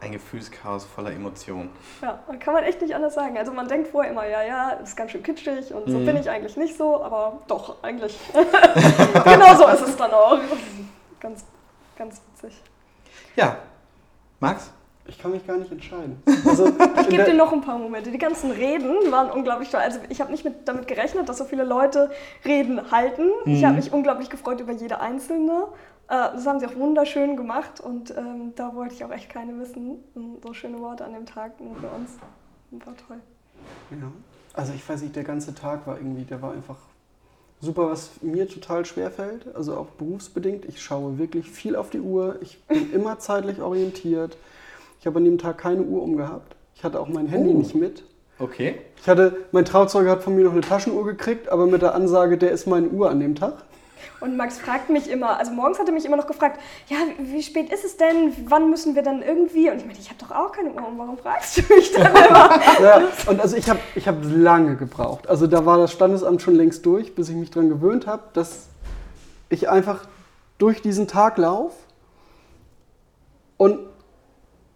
Ein Gefühlschaos voller Emotionen. Ja, kann man echt nicht anders sagen. Also man denkt vorher immer, ja, ja, ist ganz schön kitschig und so Mhm. bin ich eigentlich nicht so, aber doch, eigentlich. genau so ist es dann auch. Ganz, ganz witzig. Ja. Max? Ich kann mich gar nicht entscheiden. Also, Ich gebe dir noch ein paar Momente. Die ganzen Reden waren unglaublich toll. Also ich habe nicht mit, damit gerechnet, dass so viele Leute Reden halten. Ich Mhm. habe mich unglaublich gefreut über jede einzelne. Äh, Das haben sie auch wunderschön gemacht und ähm, da wollte ich auch echt keine missen. Und So schöne Worte an dem Tag nur für uns. War toll. Ja. Also ich weiß nicht, der ganze Tag war irgendwie, der war einfach super, was mir total schwer fällt, also auch berufsbedingt. Ich schaue wirklich viel auf die Uhr, ich bin immer zeitlich orientiert. Ich habe an dem Tag keine Uhr umgehabt. Ich hatte auch mein Handy Oh. nicht mit. Okay. Ich hatte, mein Trauzeuge hat von mir noch eine Taschenuhr gekriegt, aber mit der Ansage, der ist meine Uhr an dem Tag. Und Max fragt mich immer, also morgens hat er mich immer noch gefragt, ja, wie spät ist es denn? Wann müssen wir dann irgendwie? Und ich meinte, ich habe doch auch keine Uhr. Warum fragst du mich dann immer? Ja, und also ich habe ich hab lange gebraucht. Also da war das Standesamt schon längst durch, bis ich mich dran gewöhnt habe, dass ich einfach durch diesen Tag laufe und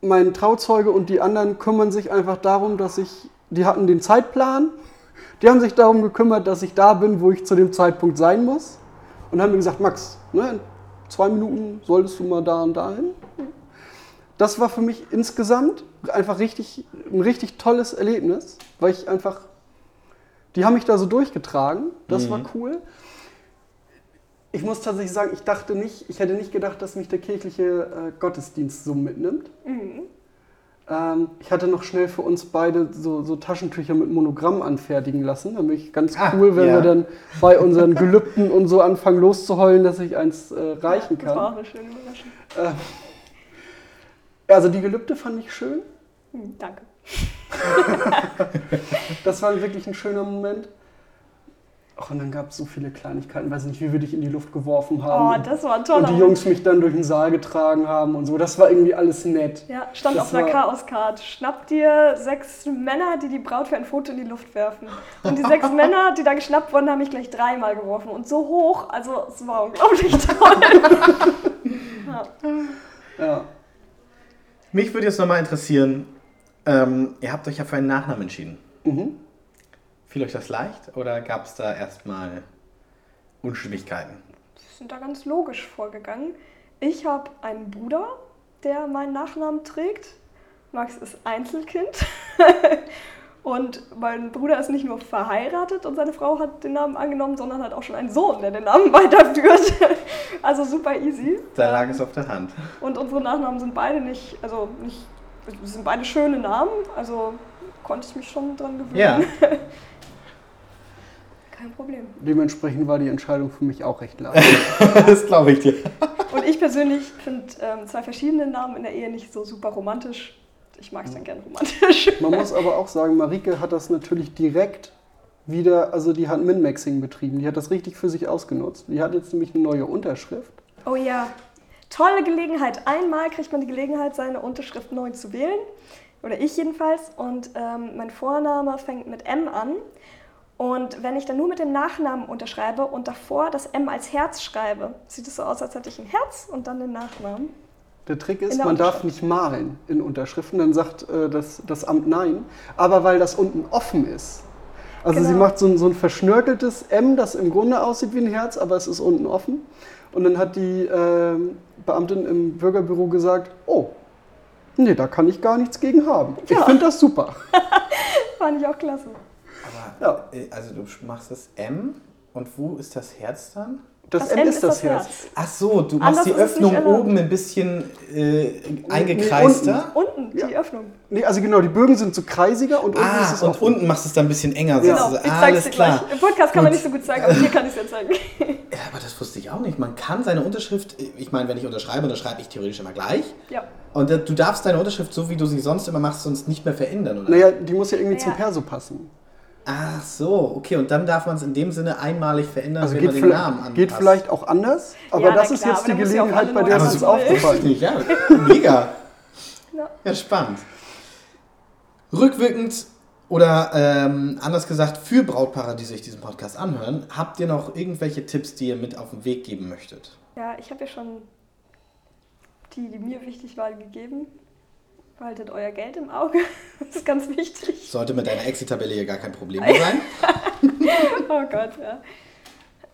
mein Trauzeuge und die anderen kümmern sich einfach darum, dass ich, die hatten den Zeitplan, die haben sich darum gekümmert, dass ich da bin, wo ich zu dem Zeitpunkt sein muss und haben mir gesagt, Max, ne, in zwei Minuten solltest du mal da und dahin. Das war für mich insgesamt einfach richtig, ein richtig tolles Erlebnis, weil ich einfach, die haben mich da so durchgetragen, das war cool. Ich muss tatsächlich sagen, ich dachte nicht, ich hätte nicht gedacht, dass mich der kirchliche äh, Gottesdienst so mitnimmt. Ähm, ich hatte noch schnell für uns beide so, so Taschentücher mit Monogramm anfertigen lassen. Damit ich ganz Ah, cool, wenn ja. wir dann bei unseren Gelübden und so anfangen loszuheulen, dass ich eins äh, reichen Das war kann. auch eine schöne Überraschung. Ähm, also die Gelübde fand ich schön. Hm, danke. Das war wirklich ein schöner Moment. Ach, und dann gab es so viele Kleinigkeiten, weiß nicht, wie wir dich in die Luft geworfen haben. Oh, das war toller und die. Jungs mich dann durch den Saal getragen haben und so. Das war irgendwie alles nett. Ja, stand Das auf einer Chaos-Card. Schnapp dir sechs Männer, die die Braut für ein Foto in die Luft werfen. Und die sechs Männer, die da geschnappt wurden, haben mich gleich dreimal geworfen. Und so hoch, also es war unglaublich toll. ja. Ja. Mich würde jetzt nochmal interessieren, ähm, ihr habt euch ja für einen Nachnamen entschieden. Mhm. Fiel euch das leicht oder gab es da erstmal Unstimmigkeiten? Wir sind da ganz logisch vorgegangen. Ich habe einen Bruder, der meinen Nachnamen trägt. Max ist Einzelkind. Und mein Bruder ist nicht nur verheiratet und seine Frau hat den Namen angenommen, sondern hat auch schon einen Sohn, der den Namen weiterführt. Also super easy. Da lag es auf der Hand. Und unsere Nachnamen sind beide nicht, also nicht, sind beide schöne Namen, also konnte ich mich schon dran gewöhnen. Ja. Kein Problem. Dementsprechend war die Entscheidung für mich auch recht leicht. das glaube ich dir. Und ich persönlich finde ähm, zwei verschiedene Namen in der Ehe nicht so super romantisch. Ich mag es dann gern romantisch. Man muss aber auch sagen, Marike hat das natürlich direkt wieder, also die hat Min-Maxing betrieben. Die hat das richtig für sich ausgenutzt. Die hat jetzt nämlich eine neue Unterschrift. Oh ja, tolle Gelegenheit. Einmal kriegt man die Gelegenheit, seine Unterschrift neu zu wählen. Oder ich jedenfalls. Und ähm, mein Vorname fängt mit M an. Und wenn ich dann nur mit dem Nachnamen unterschreibe und davor das M als Herz schreibe, sieht es so aus, als hätte ich ein Herz und dann den Nachnamen. Der Trick ist, der man darf nicht malen in Unterschriften, dann sagt äh, das, das Amt nein. Aber weil das unten offen ist. Also sie Genau. macht so ein, so ein verschnörkeltes M, das im Grunde aussieht wie ein Herz, aber es ist unten offen. Und dann hat die ähm, Beamtin im Bürgerbüro gesagt, oh, nee, da kann ich gar nichts gegen haben. Ich Ja. finde das super. Fand ich auch klasse. Aber, äh, also du machst das M und wo ist das Herz dann? Das, M ist das Herz. Ach so, du Anders machst die ist Öffnung oben ein bisschen äh, eingekreister. Unten, Ja. die Öffnung. Nee, also genau, die Bögen sind so kreisiger und unten ist Ah, es und offen. unten machst du es dann ein bisschen enger. Genau, sozusagen. ich Ah, zeig's Alles dir klar. gleich. Im Podcast kann man Gut. nicht so gut zeigen, aber hier kann ich es ja zeigen. Ja, aber das wusste ich auch nicht. Man kann seine Unterschrift, ich meine, wenn ich unterschreibe, unterschreibe ich theoretisch immer gleich. ja. Und äh, du darfst deine Unterschrift, so wie du sie sonst immer machst, sonst nicht mehr verändern, oder? Naja, die muss ja irgendwie zum Ja. Perso passen. Ach so, okay. Und dann darf man es in dem Sinne einmalig verändern, Also wenn geht, man den Namen anpasst. geht vielleicht auch anders, aber Ja, das ist klar, jetzt die Gelegenheit, bei der es uns aufgefallen ist. Ja, mega. Ja. Ja, spannend. Rückwirkend oder ähm, anders gesagt, für Brautpaare, die sich diesen Podcast anhören, habt ihr noch irgendwelche Tipps, die ihr mit auf den Weg geben möchtet? Ja, ich habe ja schon die, die mir wichtig waren, gegeben. Behaltet euer Geld im Auge. Das ist ganz wichtig. Sollte mit deiner Exit-Tabelle hier gar kein Problem sein. Oh Gott, ja.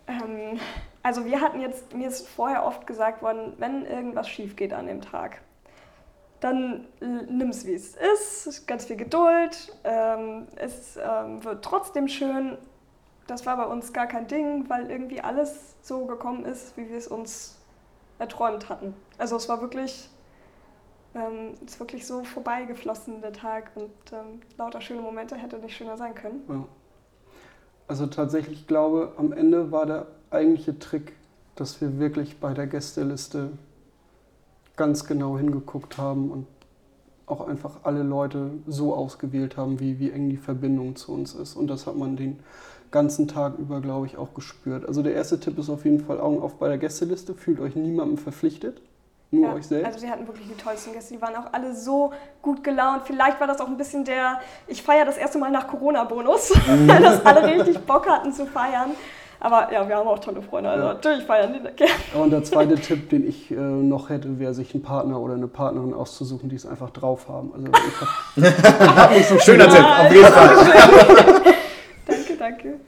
Ähm, also wir hatten jetzt, mir ist vorher oft gesagt worden, wenn irgendwas schief geht an dem Tag, dann nimm es wie es ist, ganz viel Geduld, ähm, es ähm, wird trotzdem schön. Das war bei uns gar kein Ding, weil irgendwie alles so gekommen ist, wie wir es uns erträumt hatten. Also es war wirklich, ähm, ist wirklich so vorbeigeflossen der Tag und ähm, lauter schöne Momente hätte nicht schöner sein können. Ja. Also tatsächlich, ich glaube, am Ende war der eigentliche Trick, dass wir wirklich bei der Gästeliste ganz genau hingeguckt haben und auch einfach alle Leute so ausgewählt haben, wie, wie eng die Verbindung zu uns ist. Und das hat man den ganzen Tag über, glaube ich, auch gespürt. Also der erste Tipp ist auf jeden Fall Augen auf bei der Gästeliste. Fühlt euch niemandem verpflichtet, nur Ja, euch selbst. Also wir hatten wirklich die tollsten Gäste. Die waren auch alle so gut gelaunt. Vielleicht war das auch ein bisschen der, ich feiere das erste Mal nach Corona-Bonus, dass alle richtig Bock hatten zu feiern. Aber ja, wir haben auch tolle Freunde. Also Ja. natürlich feiern die gerne. Und der zweite Tipp, den ich äh, noch hätte, wäre, sich einen Partner oder eine Partnerin auszusuchen, die es einfach drauf haben. Also ich habe hab nicht so Schöner Tipp, auf jeden Fall. Danke, danke.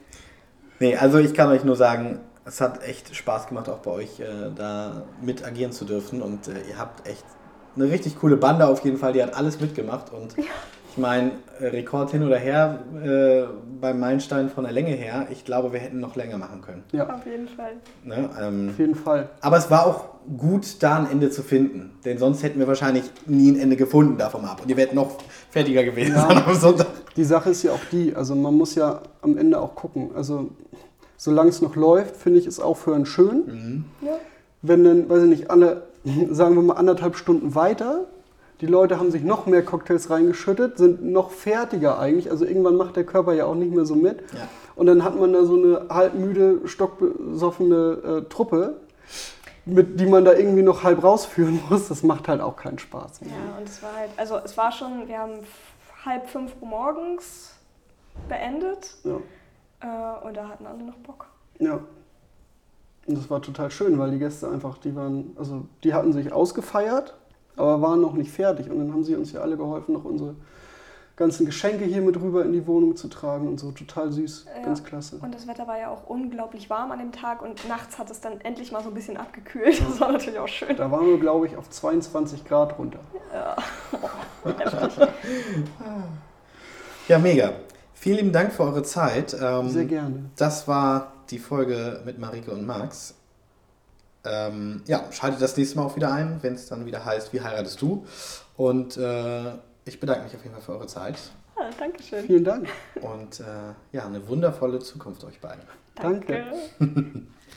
Nee, also ich kann euch nur sagen, es hat echt Spaß gemacht, auch bei euch äh, da mit agieren zu dürfen. Und äh, ihr habt echt eine richtig coole Bande auf jeden Fall, die hat alles mitgemacht. Und ich meine, äh, Rekord hin oder her äh, beim Meilenstein von der Länge her, ich glaube, wir hätten noch länger machen können. Ja, Auf jeden Fall. Ne? Ähm, auf jeden Fall. aber es war auch gut, da ein Ende zu finden. Denn sonst hätten wir wahrscheinlich nie ein Ende gefunden davon ab. Und ihr wärt noch fertiger gewesen Ja. am Sonntag. Die Sache ist ja auch die, also man muss ja am Ende auch gucken. Also solange es noch läuft, finde ich, ist Aufhören schön. Mhm. Ja. Wenn dann, weiß ich nicht, alle, sagen wir mal anderthalb Stunden weiter, die Leute haben sich noch mehr Cocktails reingeschüttet, sind noch fertiger eigentlich. Also irgendwann macht der Körper ja auch nicht mehr so mit. Ja. Und dann hat man da so eine halbmüde, stockbesoffene äh, Truppe, mit die man da irgendwie noch halb rausführen muss. Das macht halt auch keinen Spaß. Ja, und es war halt, also es war schon, wir haben halb fünf Uhr morgens beendet Ja. Äh, und da hatten alle noch Bock. Ja. Und das war total schön, weil die Gäste einfach, die waren, also die hatten sich ausgefeiert, aber waren noch nicht fertig. Und dann haben sie uns ja alle geholfen, noch unsere ganzen Geschenke hier mit rüber in die Wohnung zu tragen und so. Total süß, Ja. ganz klasse. Und das Wetter war ja auch unglaublich warm an dem Tag und nachts hat es dann endlich mal so ein bisschen abgekühlt. Das war natürlich auch schön. Da waren wir, glaube ich, auf 22 Grad runter. Ja, mega. Vielen lieben Dank für eure Zeit. Ähm, Sehr gerne. Das war die Folge mit Marike und Max. Ähm, ja, schaltet das nächste Mal auch wieder ein, wenn es dann wieder heißt, wie heiratest du? Und äh, ich bedanke mich auf jeden Fall für eure Zeit Ah, Dankeschön. Vielen Dank. und äh, ja, eine wundervolle Zukunft euch beiden. Danke. Danke.